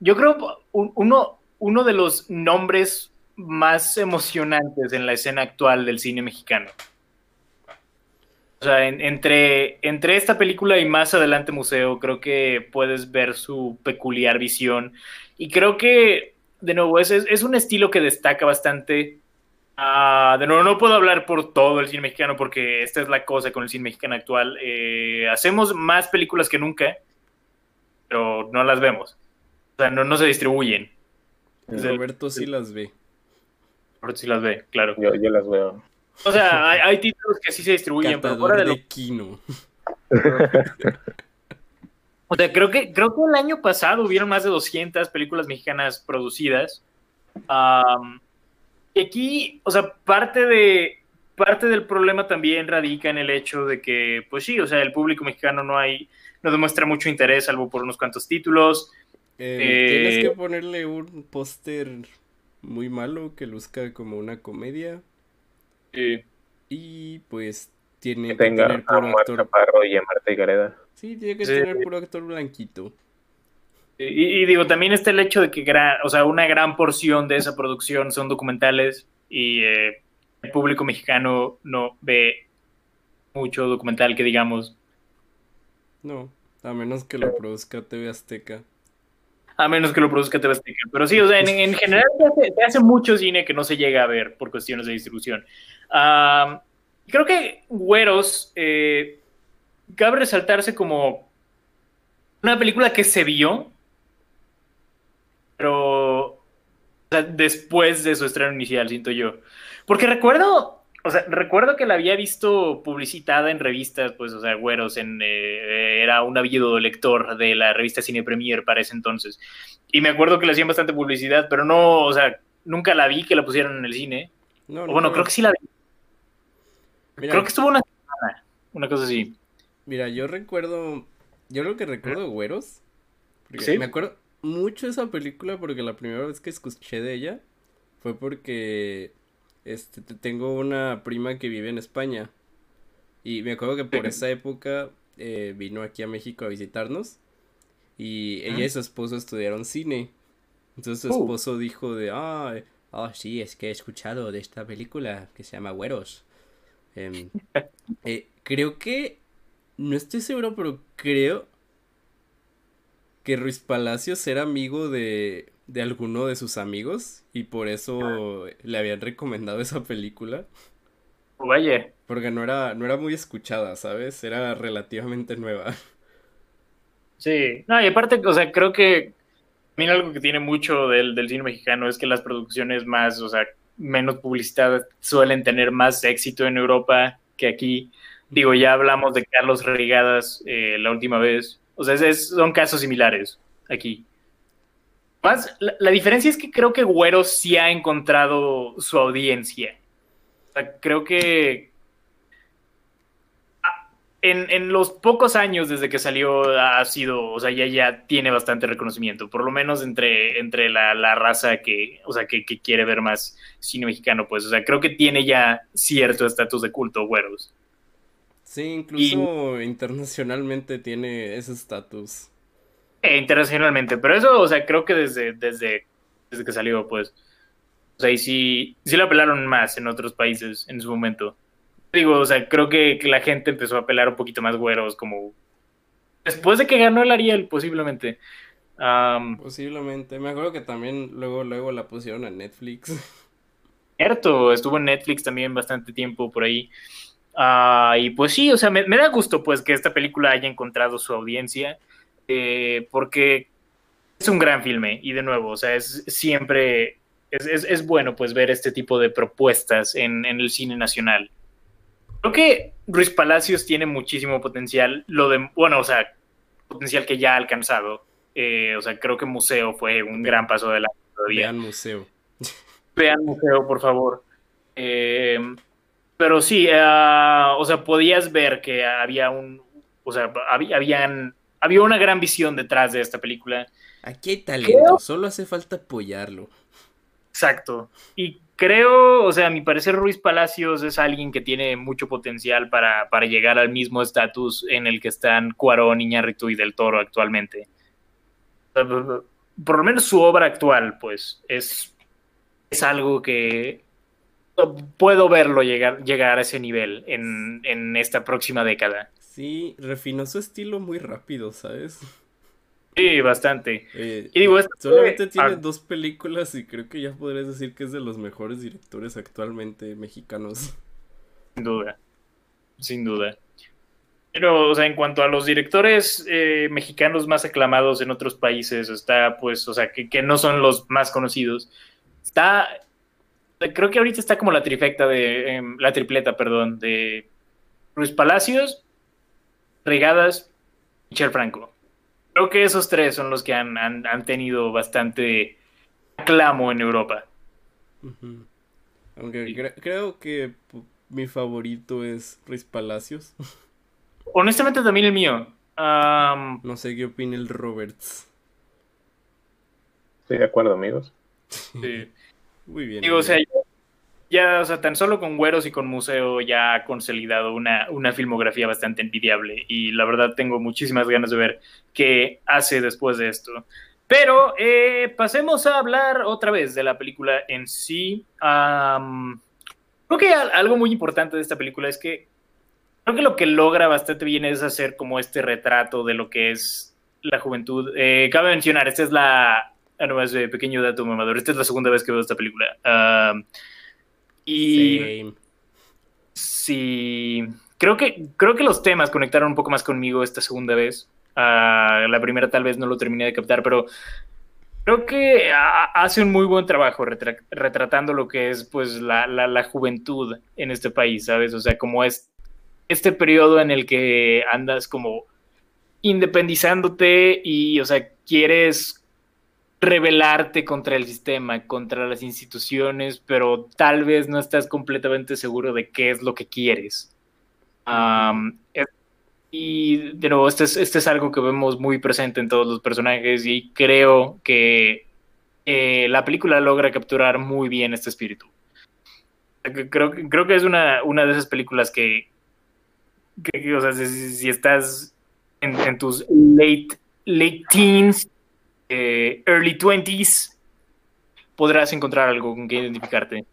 yo creo, uno, uno de los nombres más emocionantes en la escena actual del cine mexicano. O sea, entre, entre esta película y más adelante Museo, creo que puedes ver su peculiar visión. Y creo que, de nuevo, es, es un estilo que destaca bastante. Uh, de nuevo, no puedo hablar por todo el cine mexicano porque esta es la cosa con el cine mexicano actual. Eh, hacemos más películas que nunca, pero no las vemos. O sea, no, no se distribuyen. Roberto sí las ve. Roberto sí las ve, claro. Yo, yo las veo. O sea, hay, títulos que sí se distribuyen, pero fuera de, lo... Kino. o sea, creo que, creo que el año pasado hubieron más de 200 películas mexicanas producidas. y aquí, o sea, parte de parte del problema también radica en el hecho de que, pues sí, o sea, el público mexicano no hay, no demuestra mucho interés, salvo por unos cuantos títulos. Eh, tienes que ponerle un póster muy malo que luzca como una comedia. Y pues tiene que, tener puro actor. y a Marta Gareda. Sí, tiene que tener puro actor blanquito. Y, digo, también está el hecho de que o sea, una gran porción de esa producción son documentales y eh, el público mexicano no ve mucho documental que digamos. No, a menos que lo produzca TV Azteca a menos que lo produzca TV. Pero sí, o sea, en, general se hace, mucho cine que no se llega a ver por cuestiones de distribución. creo que Güeros eh, cabe resaltarse como una película que se vio, pero después de su estreno inicial, siento yo. Porque recuerdo o sea, recuerdo que la había visto publicitada en revistas, pues, o sea, Güeros en, eh, era un avido lector de la revista Cine Premier para ese entonces. Y me acuerdo que le hacían bastante publicidad, pero no, o sea, nunca la vi que la pusieron en el cine. No, bueno, creo que sí la vi. creo que estuvo una semana, una cosa así. Mira, yo recuerdo, yo lo que recuerdo de Güeros, ¿Sí? me acuerdo mucho de esa película porque la primera vez que escuché de ella fue porque este, tengo una prima que vive en España. Y me acuerdo que por esa época eh, vino aquí a México a visitarnos. Y ella y su esposo estudiaron cine. Entonces su uh. esposo dijo de, ah, oh, sí, es que he escuchado de esta película que se llama Güeros. Em, eh, creo que, no estoy seguro, pero creo que Ruiz Palacios era amigo de, de alguno de sus amigos y por eso le habían recomendado esa película. Oye. Porque no era, no era muy escuchada, ¿sabes? Era relativamente nueva. Sí, no, y aparte, o sea, creo que también algo que tiene mucho del, del cine mexicano es que las producciones más, o sea, menos publicitadas suelen tener más éxito en Europa que aquí. Digo, ya hablamos de Carlos Regadas eh, la última vez. O sea, son casos similares aquí. Más, la, diferencia es que creo que Güero sí ha encontrado su audiencia. creo que ah, en, los pocos años desde que salió ha sido, o sea, ya, ya tiene bastante reconocimiento, por lo menos entre, entre la, raza que, o sea, que, quiere ver más cine mexicano, pues, o sea, creo que tiene ya cierto estatus de culto, güeros. Sí, incluso internacionalmente tiene ese estatus. Eh, internacionalmente, pero eso, o sea, creo que desde, desde, desde que salió, pues. O sea, y sí, sí lo apelaron más en otros países en su momento. Digo, o sea, creo que, la gente empezó a apelar un poquito más güeros, como. Después de que ganó el Ariel, posiblemente. posiblemente. Me acuerdo que también luego, luego la pusieron en Netflix. Cierto, estuvo en Netflix también bastante tiempo por ahí. Ah, y pues sí, o sea, me, me, da gusto pues que esta película haya encontrado su audiencia. Eh, porque es un gran filme y de nuevo, o sea, es siempre, es, bueno pues ver este tipo de propuestas en, el cine nacional. Creo que Ruiz Palacios tiene muchísimo potencial, lo de, bueno, o sea, potencial que ya ha alcanzado. Eh, o sea, creo que Museo fue un gran paso adelante todavía. Vean Museo. Vean Museo, por favor. Eh, pero sí, o sea, podías ver que había un, o sea, habían había una gran visión detrás de esta película. Aquí hay talento, solo hace falta apoyarlo. Exacto. Y creo, o sea, a mi parecer Ruiz Palacios es alguien que tiene mucho potencial para, llegar al mismo estatus en el que están Cuarón, Iñárritu y Del Toro actualmente. Por lo menos su obra actual, pues, es, es algo que, puedo verlo llegar, llegar a ese nivel en, en esta próxima década. Sí, refinó su estilo muy rápido, ¿sabes? Sí, bastante. Eh, y digo, solamente tiene ah, dos películas y creo que ya podrías decir que es de los mejores directores actualmente mexicanos. Sin duda, sin duda. Pero, o sea, en cuanto a los directores eh, mexicanos más aclamados en otros países, está, pues, o sea, que, que no son los más conocidos, está, creo que ahorita está como la trifecta de, em, la tripleta, perdón, de Luis Palacios, Regadas, Michel Franco. Creo que esos tres son los que han, han, han tenido bastante aclamo en Europa. Aunque Sí. cre- creo que mi favorito es Ruiz Palacios. Honestamente, también el mío. Am, No sé qué opina el Roberts. Estoy de acuerdo, amigos. sí. Muy bien. Digo, o sea, amigo. Ya, o sea, tan solo con Güeros y con Museo ya ha consolidado una, una filmografía bastante envidiable y la verdad tengo muchísimas ganas de ver qué hace después de esto. Pero eh, pasemos a hablar otra vez de la película en sí. Am, creo que al- algo muy importante de esta película es que creo que lo que logra bastante bien es hacer como este retrato de lo que es la juventud. Eh, cabe mencionar, esta es la... Ah, no, es de pequeño dato mamador. Esta es la segunda vez que veo esta película. Am, y Same. sí, creo que, creo que los temas conectaron un poco más conmigo esta segunda vez. Ah, la primera tal vez no lo terminé de captar, pero creo que hace un muy buen trabajo retra- retratando lo que es pues la, la, la juventud en este país, ¿sabes? O sea, como es este periodo en el que andas como independizándote y, o sea, quieres rebelarte contra el sistema, contra las instituciones, pero tal vez no estás completamente seguro de qué es lo que quieres. Es- y de nuevo, este es, este es algo que vemos muy presente en todos los personajes y creo que eh, la película logra capturar muy bien este espíritu. Creo, creo que es una, una de esas películas que, o sea, si estás en, en tus late, late teens, eh, early 20s, podrás encontrar algo con que identificarte.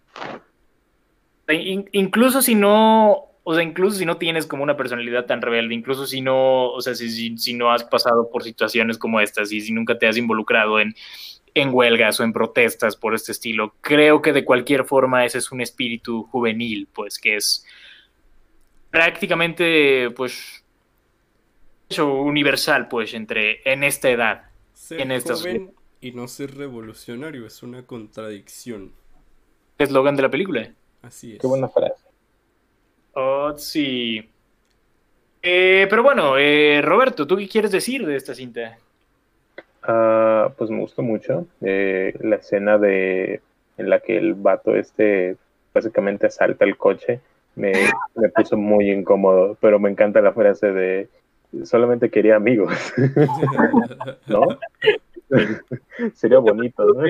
In- incluso si no, o sea, incluso si no tienes como una personalidad tan rebelde, incluso si no, o sea, si, si, si no has pasado por situaciones como estas y si nunca te has involucrado en, en huelgas o en protestas por este estilo, creo que de cualquier forma ese es un espíritu juvenil, pues que es prácticamente, pues, universal, pues, entre, en esta edad. Ser en esta joven y no ser revolucionario es una contradicción. Eslogan de la película. Así es. Qué buena frase. Oh, sí. Eh, pero bueno, eh, Roberto, ¿tú qué quieres decir de esta cinta? Ah, pues me gustó mucho eh, la escena de en la que el vato este básicamente asalta el coche. Me, me puso muy incómodo, pero me encanta la frase de solamente quería amigos, ¿no? Sería bonito, ¿no?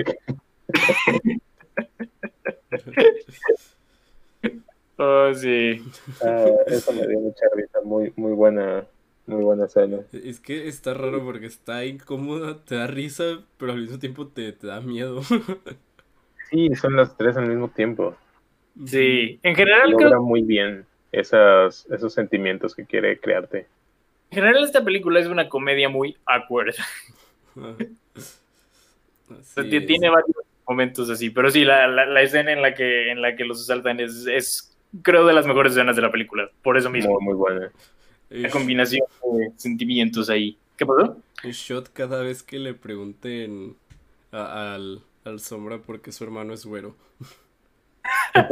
Oh, sí. Ah, eso me dio mucha risa, muy, muy buena, muy buena escena. Es que está raro porque está incómoda, te da risa, pero al mismo tiempo te, te da miedo. Sí, son las tres al mismo tiempo. Sí. En general, Logra creo, muy bien esas, esos sentimientos que quiere crearte. En general esta película es una comedia muy awkward. Así T- es. Tiene varios momentos así, pero sí, la, la, la escena en la que en la que los asaltan es, es, creo, de las mejores escenas de la película. Por eso mismo. Muy, muy buena. La combinación de sentimientos ahí. ¿Qué pasó? Un shot cada vez que le pregunten a- al, al Sombra por qué su hermano es güero.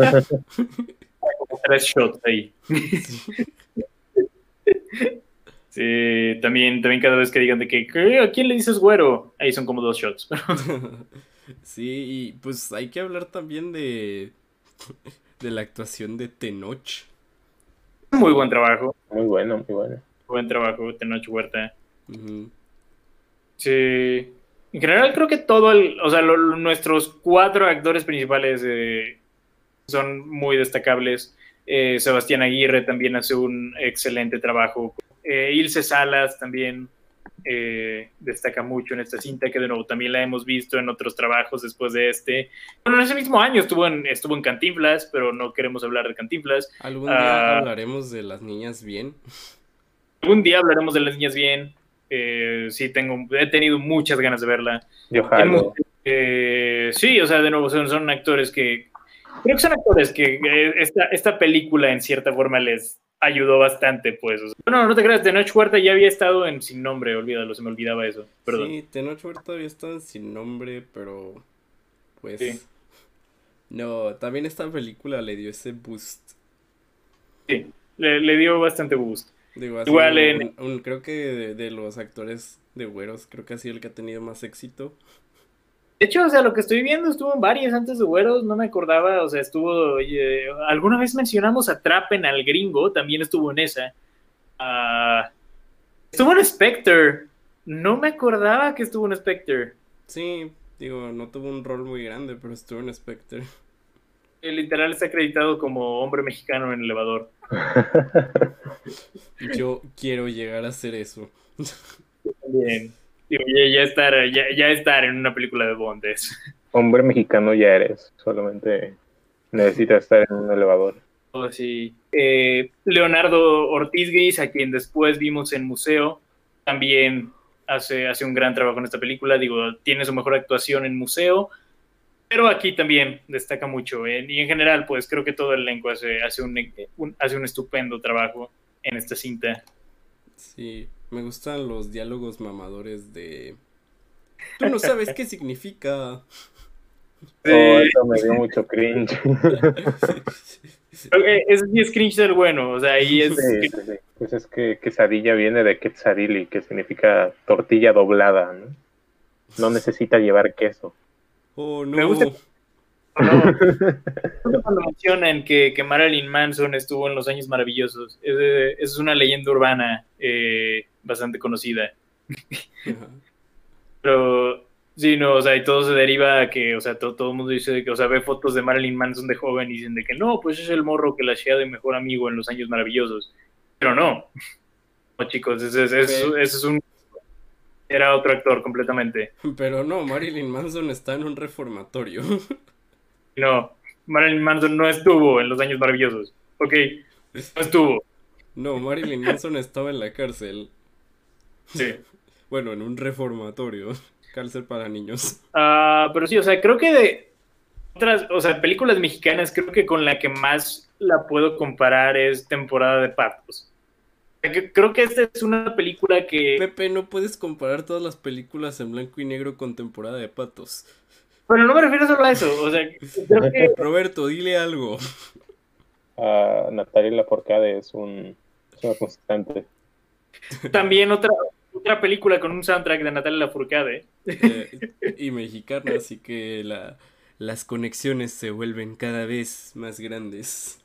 Tres shots ahí. Sí, también, también cada vez que digan de que, ¿qué? ¿a quién le dices güero? Ahí son como dos shots. Sí, y pues hay que hablar también de, de la actuación de Tenoch. Muy buen trabajo. Muy bueno, muy bueno. Buen trabajo, Tenoch Huerta. Sí. En general creo que todo el, o sea, lo- lo- nuestros cuatro actores principales eh, son muy destacables. Eh, Sebastián Aguirre también hace un excelente trabajo. Eh, Ilse Salas también eh, destaca mucho en esta cinta, que de nuevo también la hemos visto en otros trabajos después de este. Bueno, en ese mismo año estuvo en, estuvo en Cantinflas, pero no queremos hablar de Cantinflas. ¿Algún día ah, hablaremos de las niñas bien? Algún día hablaremos de las niñas bien. Eh, sí, tengo, he tenido muchas ganas de verla. Yo eh, sí, o sea, de nuevo, son, son, actores que. Creo que son actores que eh, esta, esta película en cierta forma les ayudó bastante, pues. no, no te creas, Tenoch Huerta ya había estado en Sin Nombre, olvídalo, se me olvidaba eso. Perdón. Sí, Tenoch Huerta había estado en Sin Nombre, pero. Pues. No, también esta película le dio ese boost. Sí, le, dio bastante boost. Igual en... creo que de, de, los actores de güeros, creo que ha sido el que ha tenido más éxito. De hecho, o sea, lo que estoy viendo estuvo en varias antes de Güeros, no me acordaba, o sea, estuvo, alguna vez mencionamos a Trappen al gringo, también estuvo en esa. Uh, estuvo en Spectre, no me acordaba que estuvo en Spectre. Sí, digo, no tuvo un rol muy grande, pero estuvo en Spectre. El literal está acreditado como hombre mexicano en elevador. Yo quiero llegar a hacer eso. Bien ya, estar, ya, estar en una película de Bond es. Hombre mexicano ya eres, solamente necesitas estar en un elevador. Oh, sí. Eh, Leonardo Ortiz Gris, a quien después vimos en Museo, también hace, hace un gran trabajo en esta película. Digo, tiene su mejor actuación en Museo, pero aquí también destaca mucho. Eh, y en general, pues creo que todo el elenco hace, hace, un, hace un estupendo trabajo en esta cinta. Sí, me gustan los diálogos mamadores de... Tú no sabes qué significa. Oh, eso me dio mucho cringe. es, es cringe del bueno, o sea, ahí es... Sí, sí, Pues es que quesadilla viene de quetzalili, que significa tortilla doblada, ¿no? No necesita llevar queso. Oh, no. Me gusta cuando mencionan que, que, Marilyn Manson estuvo en los años maravillosos. Es, es una leyenda urbana eh, bastante conocida. Pero sí, no, o sea, y todo se deriva a que, o sea, todo, el mundo dice que, o sea, ve fotos de Marilyn Manson de joven y dicen de que no, pues es el morro que la hacía de mejor amigo en los años maravillosos. Pero no. No, chicos, ese, es un era otro actor completamente. Pero no, Marilyn Manson está en un reformatorio. No, Marilyn Manson no estuvo en los años maravillosos. Ok, no estuvo. No, Marilyn Manson estaba en la cárcel. Sí. Bueno, en un reformatorio. Cárcel para niños. Ah, pero sí, o sea, creo que de otras, o sea, películas mexicanas, creo que con la que más la puedo comparar es Temporada de Patos. Creo que esta es una película que. Pepe, no puedes comparar todas las películas en blanco y negro con temporada de patos. Pero no me refiero solo a eso. O sea, Roberto, dile algo. Uh, Natalia Laforcade es un es una constante. También otra otra película con un soundtrack de Natalia Lafourcade. Eh, y mexicana, así que la, las conexiones se vuelven cada vez más grandes.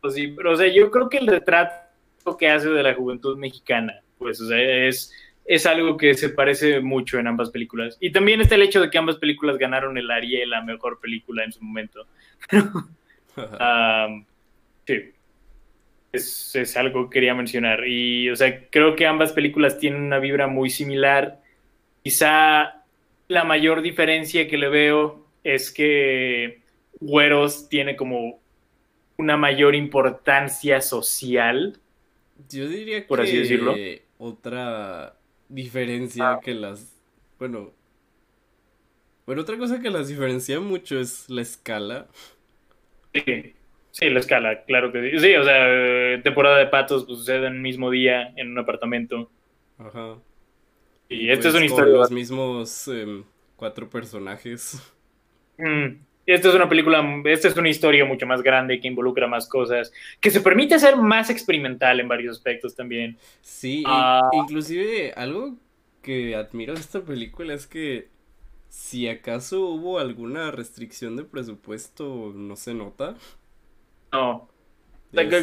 Pues sí, pero o sea, yo creo que el retrato que hace de la juventud mexicana, pues, o sea, es es algo que se parece mucho en ambas películas. Y también está el hecho de que ambas películas ganaron el Ariel, la mejor película en su momento. sí. Es, algo que quería mencionar. Y, o sea, creo que ambas películas tienen una vibra muy similar. Quizá la mayor diferencia que le veo es que Güeros tiene como una mayor importancia social. Yo diría por así decirlo. Otra diferencia ah. que las. Bueno. Bueno, otra cosa que las diferencia mucho es la escala. Sí, sí, la escala, claro que sí. Sí, o sea, temporada de patos pues, sucede en el mismo día en un apartamento. Ajá. Y, esta es pues, una historia. Los mismos em, cuatro personajes. Mm, esta es una película, esta es una historia mucho más grande que involucra más cosas, que se permite ser más experimental en varios aspectos también. Sí, ah. inclusive algo que admiro de esta película es que si acaso hubo alguna restricción de presupuesto, no se nota. No.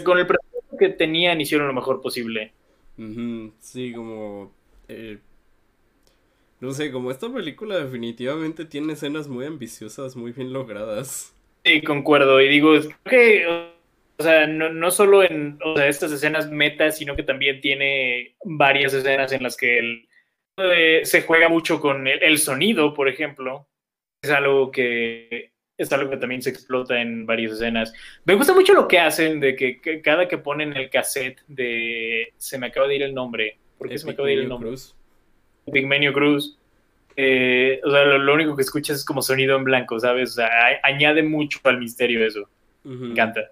con el presupuesto que tenían hicieron lo mejor posible. Sí, como eh, no sé, como esta película definitivamente tiene escenas muy ambiciosas, muy bien logradas. Sí, concuerdo. Y digo, creo que, o sea, no, no solo en estas escenas metas, sino que también tiene varias escenas en las que el, eh, se juega mucho con el, sonido, por ejemplo. Es algo que es algo que también se explota en varias escenas. Me gusta mucho lo que hacen de que, cada que ponen el cassette de se me acaba de ir el nombre. ¿Por qué se me acaba de ir el nombre? Cruz. Big Menu Cruz. Eh, o sea, lo, único que escuchas es como sonido en blanco, ¿sabes? O sea, añade mucho al misterio eso. Me encanta.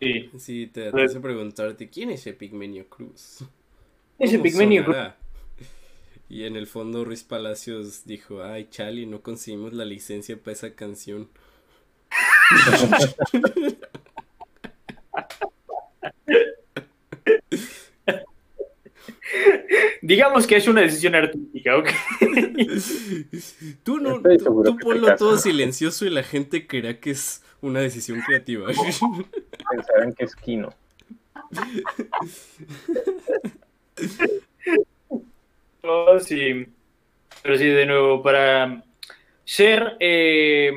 Sí. Sí, te, te hace preguntarte, ¿quién es Epigmenio Cruz? Es Epigmenio Cruz. Y en el fondo Ruiz Palacios dijo, ay, Chali, no conseguimos la licencia para esa canción. Digamos que es una decisión artística, ¿ok? tú no, tú, ponlo todo silencioso y la gente creerá que es una decisión creativa. Pensarán que es Kino. Oh, sí. Pero sí, de nuevo, para ser eh,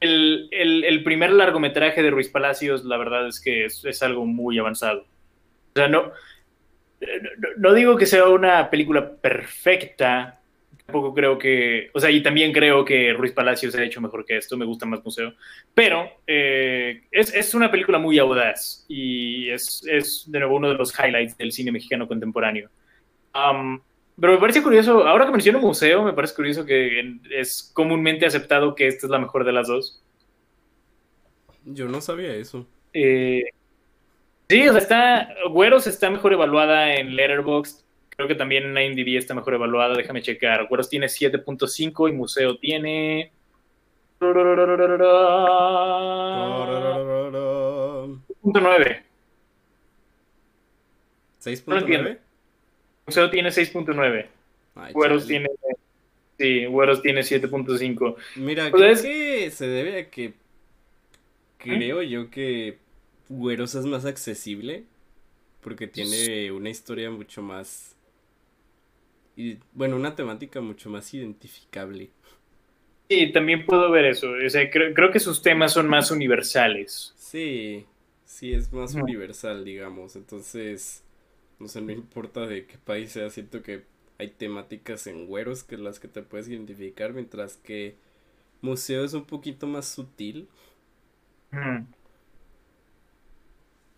el, primer largometraje de Ruiz Palacios, la verdad es que es, algo muy avanzado. O sea, no, no, digo que sea una película perfecta, tampoco creo que, o sea, y también creo que Ruiz Palacios ha hecho mejor que esto, me gusta más Museo, pero eh, es, una película muy audaz y es, de nuevo uno de los highlights del cine mexicano contemporáneo. pero me parece curioso, ahora que menciono Museo, me parece curioso que es comúnmente aceptado que esta es la mejor de las dos. Yo no sabía eso. Eh, Sí, o sea, está. Güeros está mejor evaluada en Letterboxd. Creo que también en IMDb está mejor evaluada. Déjame checar. Güeros tiene 7.5 y Museo tiene. 6.9. ¿6.9? Museo tiene 6.9. Güeros tiene. Sí, Güeros tiene 7.5. Mira, creo que se debe a que. ¿Eh? Creo yo que Güeros es más accesible porque tiene una historia mucho más y bueno, una temática mucho más identificable. Sí, también puedo ver eso. creo, que sus temas son más universales. Sí, sí, es más universal, digamos. Entonces, no sé, no importa de qué país sea, siento que hay temáticas en güeros que las que te puedes identificar, mientras que museo es un poquito más sutil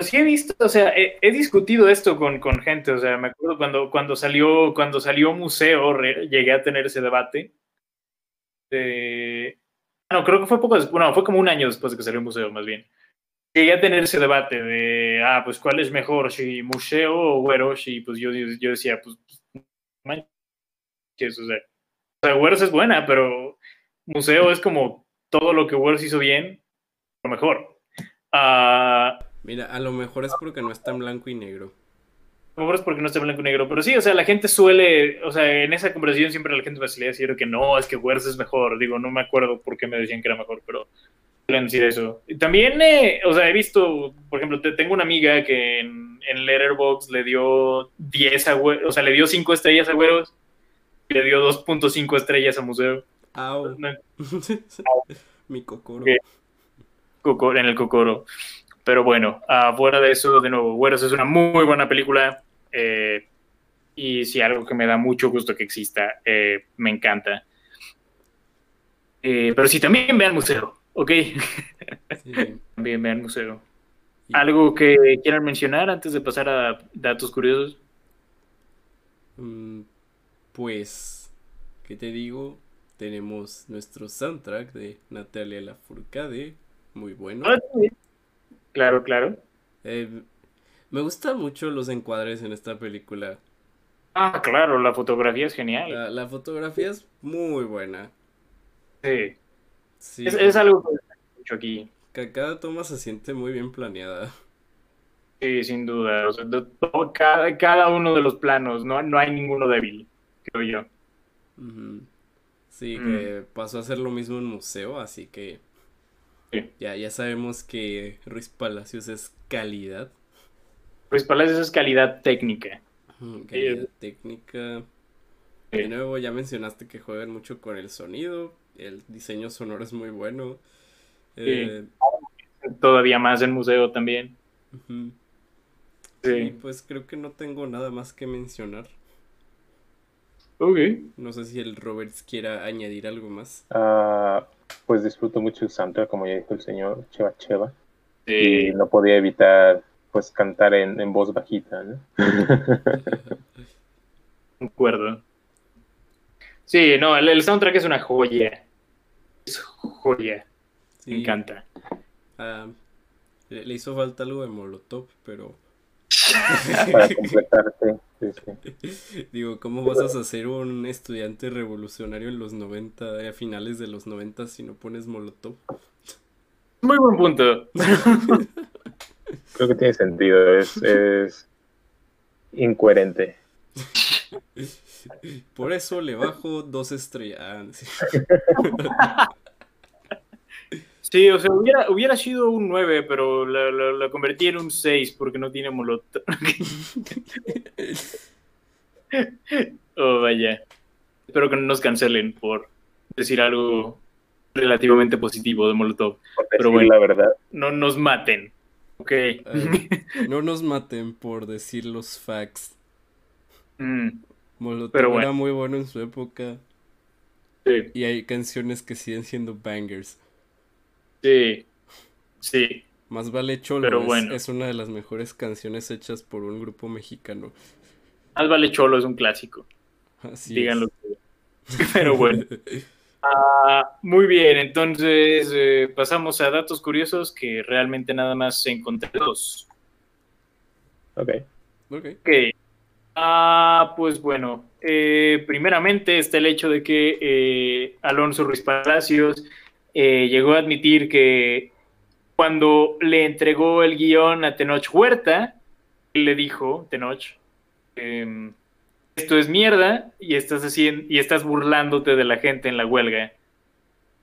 sí he visto, o sea, he, discutido esto con, gente, o sea, me acuerdo cuando, cuando salió, cuando salió Museo, llegué a tener ese debate. no, creo que fue poco después, no, fue como un año después de que salió Museo, más bien. Llegué a tener ese debate de, ah, pues, ¿cuál es mejor, si Museo o Güeros? Y pues yo, yo decía, pues, manches, o sea, o sea, es buena, pero Museo es como todo lo que Güeros hizo bien, lo mejor. Ah... Mira, a lo mejor es porque no está en blanco y negro. A lo mejor es porque no está en blanco y negro, pero sí, o sea, la gente suele, o sea, en esa conversación siempre la gente me suele decir que no, es que Wers es mejor. Digo, no me acuerdo por qué me decían que era mejor, pero suelen decir eso. Y también, eh, o sea, he visto, por ejemplo, tengo una amiga que en, en Letterboxd le dio 10 a o sea, le dio 5 estrellas a Güeros y le dio 2.5 estrellas a Museo. Au. Mi cocoro. En el cocoro. Pero bueno, fuera de eso, de nuevo, Güeros es una muy buena película. Eh, y sí, algo que me da mucho gusto que exista. Eh, me encanta. Eh, pero sí, también vean museo, ¿ok? también vean museo. ¿Algo que quieran mencionar antes de pasar a datos curiosos? Mm, pues, ¿qué te digo? Tenemos nuestro soundtrack de Natalia Lafourcade, muy bueno. Ah, Claro, claro. Eh, me gustan mucho los encuadres en esta película. Ah, claro, la fotografía es genial. La, fotografía es muy buena. Sí. sí. Es, algo que mucho aquí. cada toma se siente muy bien planeada. Sí, sin duda. cada, uno de los planos, no, no hay ninguno débil, creo yo. Sí, que pasó a ser lo mismo en museo, así que ya, ya sabemos que Ruiz Palacios es calidad. Ruiz Palacios es calidad técnica. calidad técnica. De nuevo, ya mencionaste que juegan mucho con el sonido. El diseño sonoro es muy bueno. Eh, Todavía más en museo también. sí. pues creo que no tengo nada más que mencionar. Ok. No sé si el Roberts quiera añadir algo más. Ah, pues disfruto mucho el soundtrack, como ya dijo el señor Cheva Cheva. Y no podía evitar pues cantar en, en voz bajita, ¿no? Concuerdo. Sí, no, el, soundtrack es una joya. Es joya. Me encanta. Ah, le, hizo falta algo de Molotov, pero. Para completarte. Digo, ¿cómo vas a ser un estudiante revolucionario en los 90, a finales de los 90 si no pones Molotov? Muy buen punto. Creo que tiene sentido, es, es incoherente. Por eso le bajo dos estrellas. Sí, o sea, hubiera, sido un 9, pero la, convertí en un 6 porque no tiene molotov. oh, vaya. Espero que no nos cancelen por decir algo relativamente positivo de Molotov. pero bueno, la verdad. No nos maten. Ok. no nos maten por decir los facts. Mm. Molotov era muy bueno en su época. Sí. Y hay canciones que siguen siendo bangers. Sí. Sí. Más vale Cholo. Pero bueno. es, una de las mejores canciones hechas por un grupo mexicano. Más vale Cholo es un clásico. Así Díganlo. Pero bueno. Ah, muy bien, entonces eh, pasamos a datos curiosos que realmente nada más encontré dos. Ok. Ok. okay. Ah, pues bueno, eh, primeramente está el hecho de que eh, Alonso Ruiz Palacios eh, llegó a admitir que cuando le entregó el guion a Tenoch Huerta, él le dijo, Tenoch, em, esto es mierda y estás haciendo y estás burlándote de la gente en la huelga.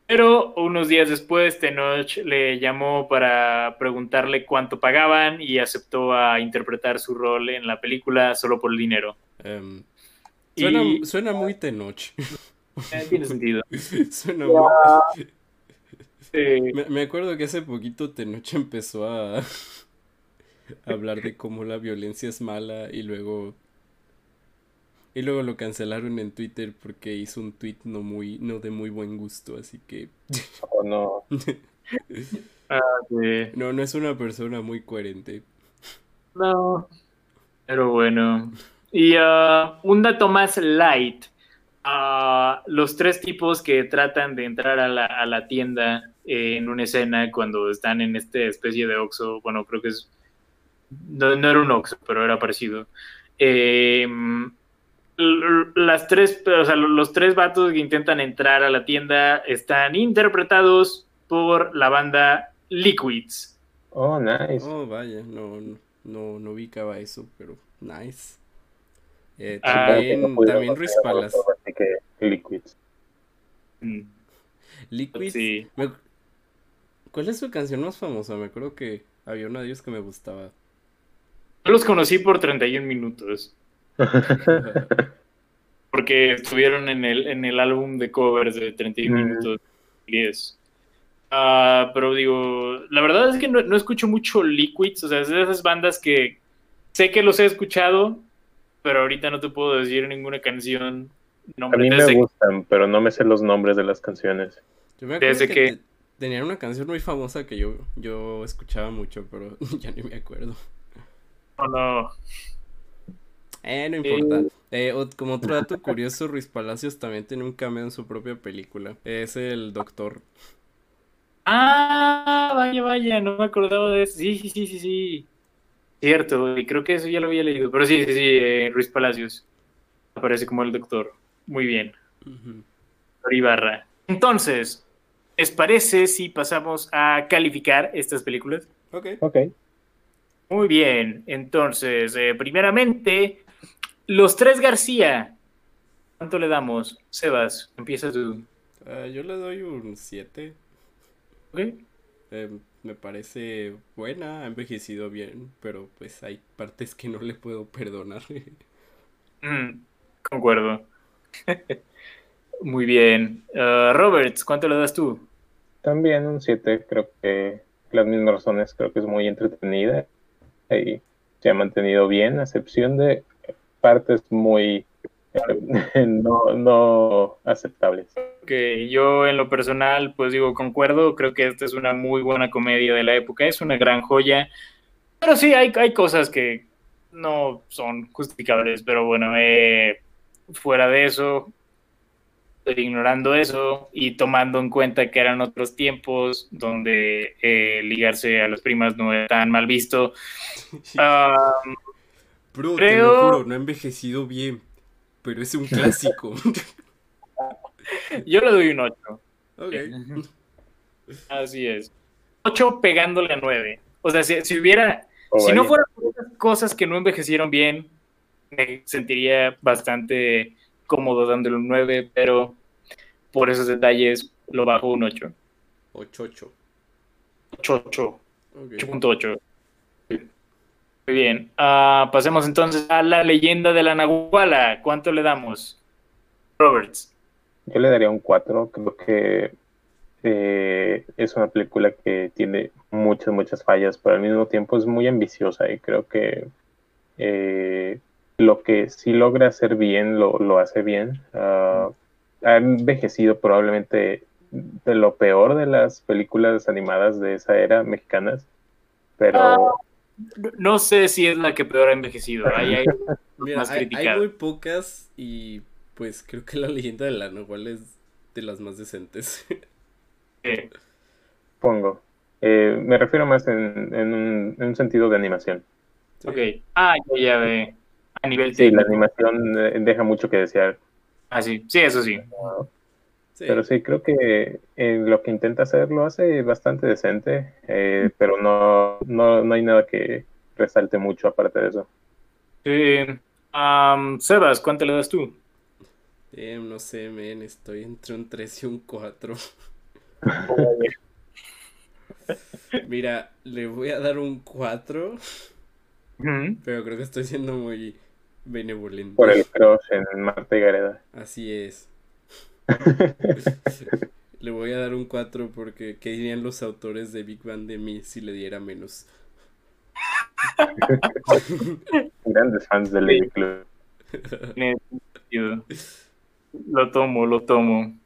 Pero unos días después, Tenoch le llamó para preguntarle cuánto pagaban y aceptó a interpretar su rol en la película solo por el dinero. Em, suena, muy Tenoch. Eh, tiene sentido. suena muy... Me, acuerdo que hace poquito Tenoch empezó a hablar de cómo la violencia es mala y luego y luego lo cancelaron en Twitter porque hizo un tweet no muy, no de muy buen gusto, así que. Oh, no. Ah, no, no es una persona muy coherente. No. Pero bueno. Y uh, un dato más light. Uh, los tres tipos que tratan de entrar a la, a la tienda en una escena cuando están en esta especie de Oxxo, bueno, creo que es. No, no era un Oxxo, pero era parecido. Eh, las tres, o sea, los tres vatos que intentan entrar a la tienda están interpretados por la banda Liquids. Oh, nice. Oh, vaya, no, no, no ubicaba eso, pero nice. Eh, ah, también, también Ruiz Palas. Liquids. Mm. Liquids. ¿Cuál es su canción más famosa? Me acuerdo que había una de ellos que me gustaba. Yo los conocí por 31 minutos. Porque estuvieron en el, en el álbum de covers de 31 minutos 10. Ah, pero digo, la verdad es que no, escucho mucho Liquids, o sea, es de esas bandas que sé que los he escuchado, pero ahorita no te puedo decir ninguna canción. Nombre. A mí me gustan, pero no me sé los nombres de las canciones. Yo me acuerdo que, tenían una canción muy famosa que yo, yo escuchaba mucho, pero ya ni me acuerdo. Oh, no. Eh, no importa. Eh, como otro dato curioso, Ruiz Palacios también tiene un cameo en su propia película. Es el doctor. Ah, vaya, vaya, no me acordaba de eso. Sí, sí, sí, sí, sí. Cierto, y creo que eso ya lo había leído. Pero sí, sí, sí, eh, Ruiz Palacios. Aparece como el doctor. Muy bien. Uh Ibarra. Entonces, ¿les parece si pasamos a calificar estas películas? Ok. Ok. Muy bien, entonces, eh, primeramente, los tres García. ¿Cuánto le damos? Sebas, empieza tú. Ah, yo le doy un 7. Ok. Eh, me parece buena, ha envejecido bien, pero pues hay partes que no le puedo perdonar. Mm, concuerdo. Muy bien. Uh, Roberts, ¿cuánto le das tú? También un 7, creo que las mismas razones, creo que es muy entretenida y se ha mantenido bien, a excepción de partes muy no, no aceptables. Que yo en lo personal, pues digo, concuerdo, creo que esta es una muy buena comedia de la época, es una gran joya, pero sí, hay, hay cosas que no son justificables, pero bueno, eh, fuera de eso, ignorando eso y tomando en cuenta que eran otros tiempos donde eh, ligarse a las primas no era tan mal visto. Bro, te lo juro, no ha envejecido bien, pero es un clásico. Yo le doy un 8. Así es. 8 pegándole a 9. O sea, si, hubiera. Oh, si no fueran cosas que no envejecieron bien, me sentiría bastante cómodo dándole un 9, pero por esos detalles lo bajo un 8. 8-8. 8-8. 8.8. Muy bien. Uh, pasemos entonces a la leyenda de la Nahuala. ¿Cuánto le damos? Roberts. Yo le daría un 4. Creo que eh, es una película que tiene muchas, muchas fallas, pero al mismo tiempo es muy ambiciosa y creo que eh, lo que sí logra hacer bien, lo, lo hace bien. Uh, ha envejecido probablemente de lo peor de las películas animadas de esa era mexicanas, pero... Ah, no sé si es la que peor ha envejecido. Hay, muy pocas y pues creo que la leyenda de la Nahual es de las más decentes. Pongo. Eh, me refiero más en, un, sentido de animación. Ok. Ah, ya, ve. A nivel Sí, la animación eh, deja mucho que desear. Ah, sí, sí, eso sí. Pero sí, creo que eh, lo que intenta hacer lo hace bastante decente, eh, pero no, no, hay nada que resalte mucho aparte de eso. Sebas, ¿cuánto le das tú? no sé, men, estoy entre un 3 y un 4. Mira, le voy a dar un 4, pero creo que estoy siendo muy benevolente. Por el cross en Marta y Gareda. Así es. le voy a dar un 4 porque ¿qué dirían los autores de Big Bang de mí si le diera menos? Grandes fans del Lady Club. Lo tomo, lo tomo.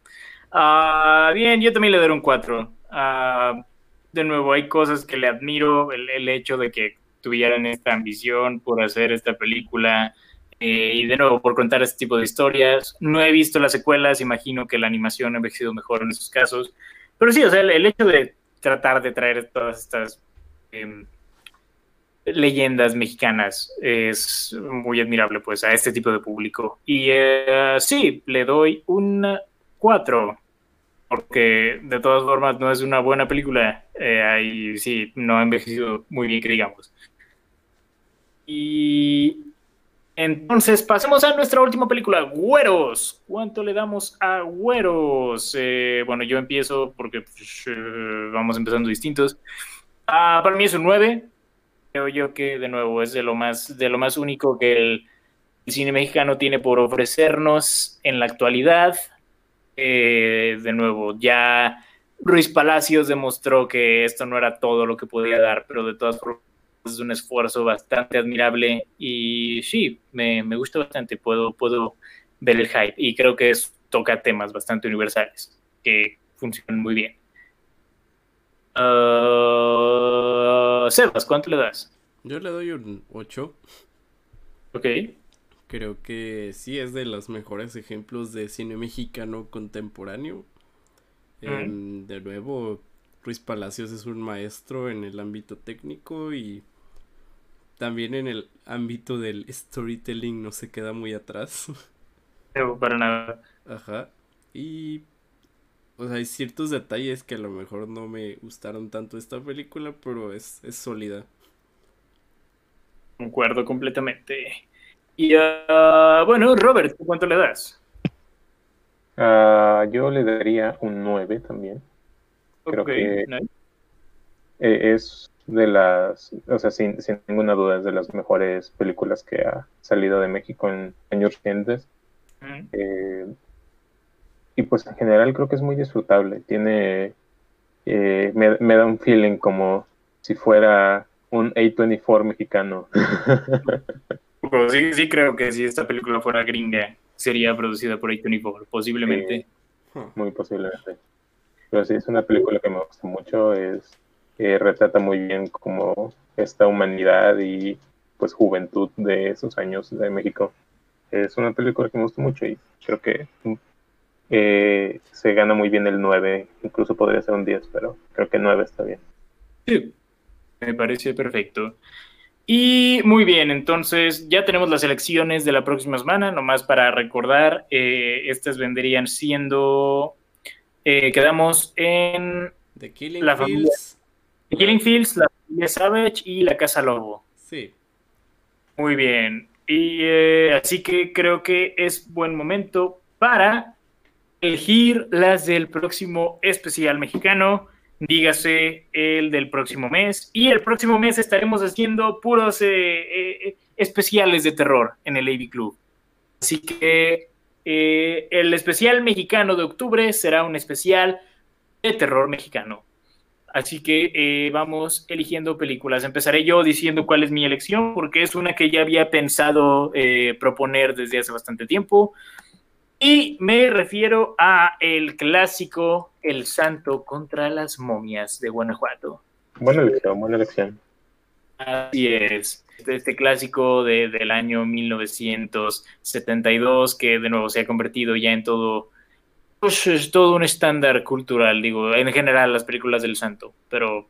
Ah, bien, yo también le daré un 4. Ah, de nuevo, hay cosas que le admiro, el, el, hecho de que tuvieran esta ambición por hacer esta película, eh, y de nuevo, por contar este tipo de historias, no he visto las secuelas, imagino que la animación ha envejecido mejor en esos casos. Pero sí, o sea, el, hecho de tratar de traer todas estas em, leyendas mexicanas es muy admirable, pues, a este tipo de público. Y eh, sí, le doy un 4, porque de todas formas no es una buena película. Eh, ahí sí, no ha envejecido muy bien, que digamos. Y entonces, pasemos a nuestra última película, Güeros. ¿Cuánto le damos a Güeros? Eh, bueno, yo empiezo porque pues, vamos empezando distintos. Ah, para mí es un 9. Creo yo que, de nuevo, es de lo más, de lo más único que el, cine mexicano tiene por ofrecernos en la actualidad. Eh, de nuevo, ya Ruiz Palacios demostró que esto no era todo lo que podía dar, pero de todas formas es un esfuerzo bastante admirable y sí, me, me gusta bastante, puedo, puedo ver el hype y creo que es, toca temas bastante universales que funcionan muy bien. Uh, Sebas, ¿cuánto le das? Yo le doy un 8. Ok. Creo que sí es de los mejores ejemplos de cine mexicano contemporáneo. Em, de nuevo, Ruiz Palacios es un maestro en el ámbito técnico y también en el ámbito del storytelling no se queda muy atrás. No, para nada. Ajá. Y. O sea, hay ciertos detalles que a lo mejor no me gustaron tanto esta película, pero es, es sólida. Concuerdo completamente. Y uh, bueno, Robert, ¿cuánto le das? Uh, yo le daría un 9 también. Creo que e, es de las, o sea, sin, sin, ninguna duda, es de las mejores películas que ha salido de México en años recientes. Eh, y pues en general creo que es muy disfrutable. Tiene, eh, me, da un feeling como si fuera un A24 mexicano. sí, sí creo que si esta película fuera gringa, sería producida por A24, posiblemente. muy posiblemente. Pero sí, es una película que me gusta mucho, es que retrata muy bien como esta humanidad y pues juventud de esos años de México. Es una película que me gusta mucho y creo que eh, se gana muy bien el 9, incluso podría ser un 10, pero creo que 9 está bien. Sí, me parece perfecto. Y muy bien, entonces ya tenemos las elecciones de la próxima semana, nomás para recordar, eh, estas vendrían siendo, eh, quedamos en The Killing la Fields. The Killing Fields, la familia Savage y la Casa Lobo. Sí. Muy bien, y eh, así que creo que es buen momento para elegir las del próximo especial mexicano dígase el del próximo mes. Y el próximo mes estaremos haciendo puros eh, eh, especiales de terror en el AV Club. Así que el especial mexicano de octubre será un especial de terror mexicano. Así que vamos eligiendo películas. Empezaré yo diciendo cuál es mi elección, porque es una que ya había pensado proponer desde hace bastante tiempo. Y me refiero a el clásico El Santo contra las momias de Guanajuato. Buena elección, buena elección. Así es. Este clásico de, del año 1972 que de nuevo se ha convertido ya en todo, pues es todo un estándar cultural, digo, en general las películas del santo, pero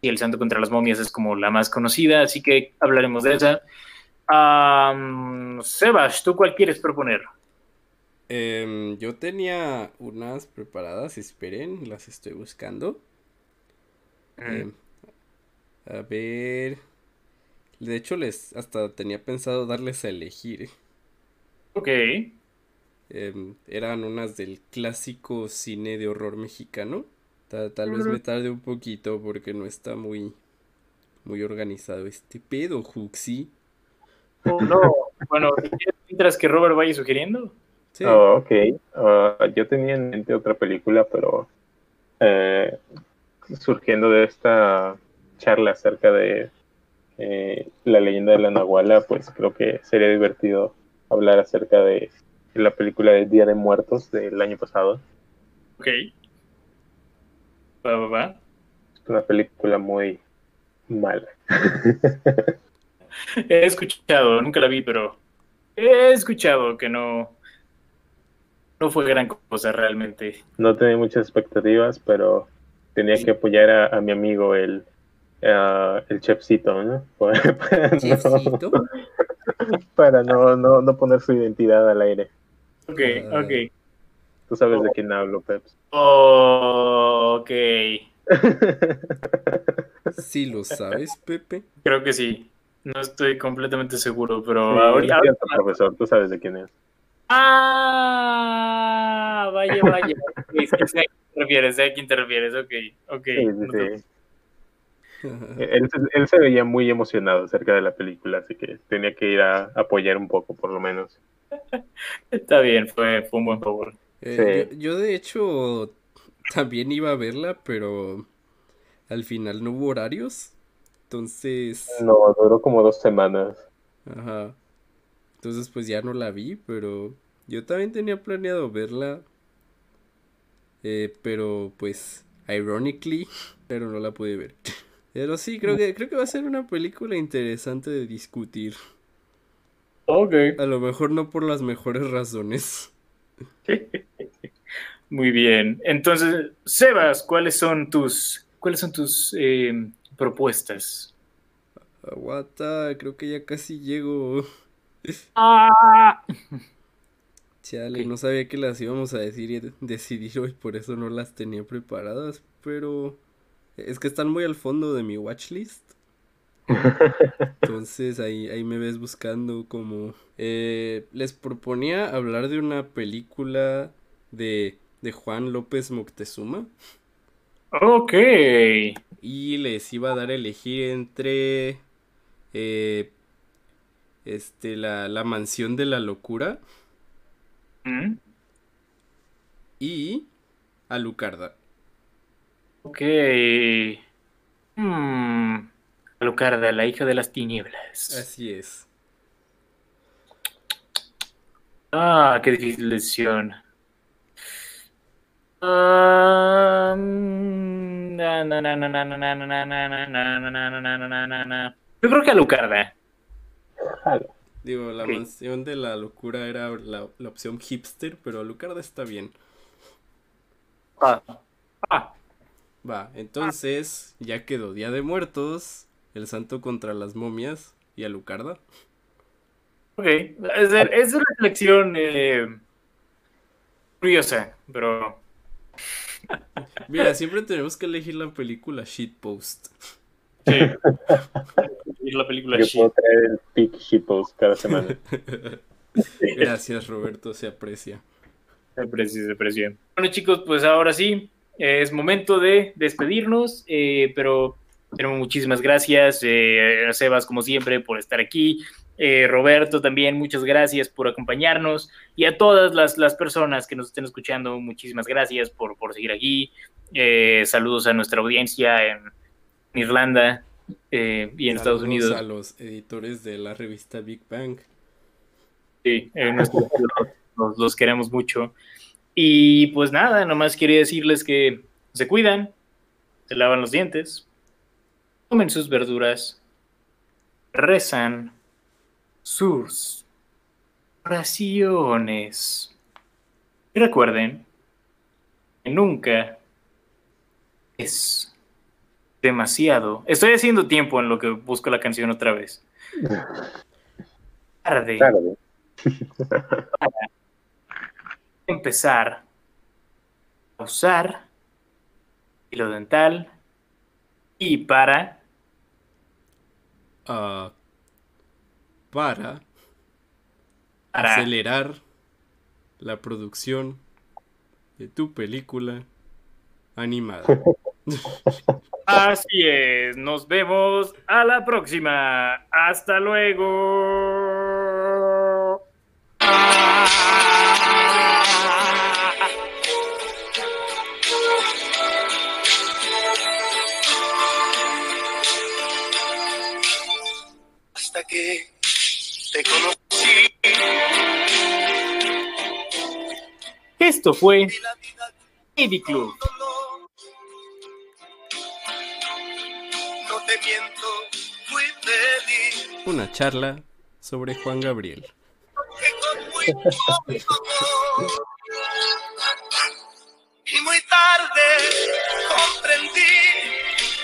y El Santo contra las momias es como la más conocida, así que hablaremos de esa. Sebas, ¿tú cuál quieres proponer? Em, yo tenía unas preparadas, esperen, las estoy buscando. Em, a ver. De hecho, les hasta tenía pensado darles a elegir. Ok. Em, eran unas del clásico cine de horror mexicano. Tal, vez me tarde un poquito porque no está muy, muy organizado este pedo, Juxi. Oh, no, bueno, mientras que Robert vaya sugiriendo. Oh, ok. Ah, yo tenía en mente otra película, pero eh, surgiendo de esta charla acerca de eh, la leyenda de la Nahuala, pues creo que sería divertido hablar acerca de la película de Día de Muertos del año pasado. Ok. Va, va, va. Es una película muy mala. he escuchado, nunca la vi, pero he escuchado que no, no fue gran cosa realmente. No tenía muchas expectativas, pero tenía que apoyar a, mi amigo el, el chefcito, ¿no? Para, no, no, no, poner su identidad al aire. Ok, ah. ok. Tú sabes de quién hablo, Peps. Oh, ok. ¿Sí lo sabes, Pepe? Creo que sí. No estoy completamente seguro, pero ahorita... profesor, tú sabes de quién es. Ah, vaya, vaya. sé a quién te refieres, sé a quién te refieres, ok, ok. él, él, se veía muy emocionado acerca de la película, así que tenía que ir a apoyar un poco, por lo menos. Está bien, fue, fue un buen favor. Eh, yo, de hecho, también iba a verla, pero al final no hubo horarios. Entonces. No, duró como dos semanas. Ajá. Entonces pues ya no la vi, pero yo también tenía planeado verla. Eh, pero pues, ironically, pero no la pude ver. Pero sí, creo que, creo que va a ser una película interesante de discutir. Ok. A lo mejor no por las mejores razones. Muy bien. Entonces, Sebas, ¿cuáles son tus, cuáles son tus eh, propuestas? Aguanta, creo que ya casi llego. Ah. Chale, no sabía que las íbamos a decir y decidir hoy, por eso no las tenía preparadas, pero es que están muy al fondo de mi watchlist. Entonces ahí, ahí me ves buscando como... Eh, les proponía hablar de una película de, de Juan López Moctezuma. Ok. Y les iba a dar a elegir entre eh, este, la, la mansión de la locura. ¿Mm? Y Alucarda. Ok. Hmm. Alucarda, la hija de las tinieblas. Así es. Ah, qué difícil decisión. Yo creo que Alucarda. Digo, la mansión de la locura era la, opción hipster, pero Alucarda está bien. Ah. Ah. Va, entonces ya quedó Día de Muertos, El Santo contra las momias y Alucarda. Ok, es, es una selección eh, curiosa, pero Mira, siempre tenemos que elegir la película Shitpost. Sí. elegir la película Yo puedo traer el pick Shitpost cada semana. Gracias, Roberto, se aprecia. Se aprecia, se aprecia. Bueno, chicos, pues ahora sí, es momento de despedirnos, eh, pero tenemos muchísimas gracias eh, a Sebas, como siempre, por estar aquí. Eh, Roberto también, muchas gracias por acompañarnos y a todas las, personas que nos estén escuchando, muchísimas gracias por, seguir aquí. Eh, saludos a nuestra audiencia en, Irlanda eh, y en Estados Unidos. A los editores de la revista Big Bang. Sí, los, los queremos mucho. Y pues nada, nomás quería decirles que se cuidan, se lavan los dientes, comen sus verduras, rezan sus oraciones. Y recuerden que nunca es demasiado. Estoy haciendo tiempo en lo que busco la canción otra vez. Tarde. Tarde. Para empezar a usar hilo dental y para uh, para, acelerar la producción de tu película animada. Así es, nos vemos a la próxima. Hasta luego. Esto fue Baby Club. No te miento, fui feliz. Una charla sobre Juan Gabriel. y muy tarde comprendí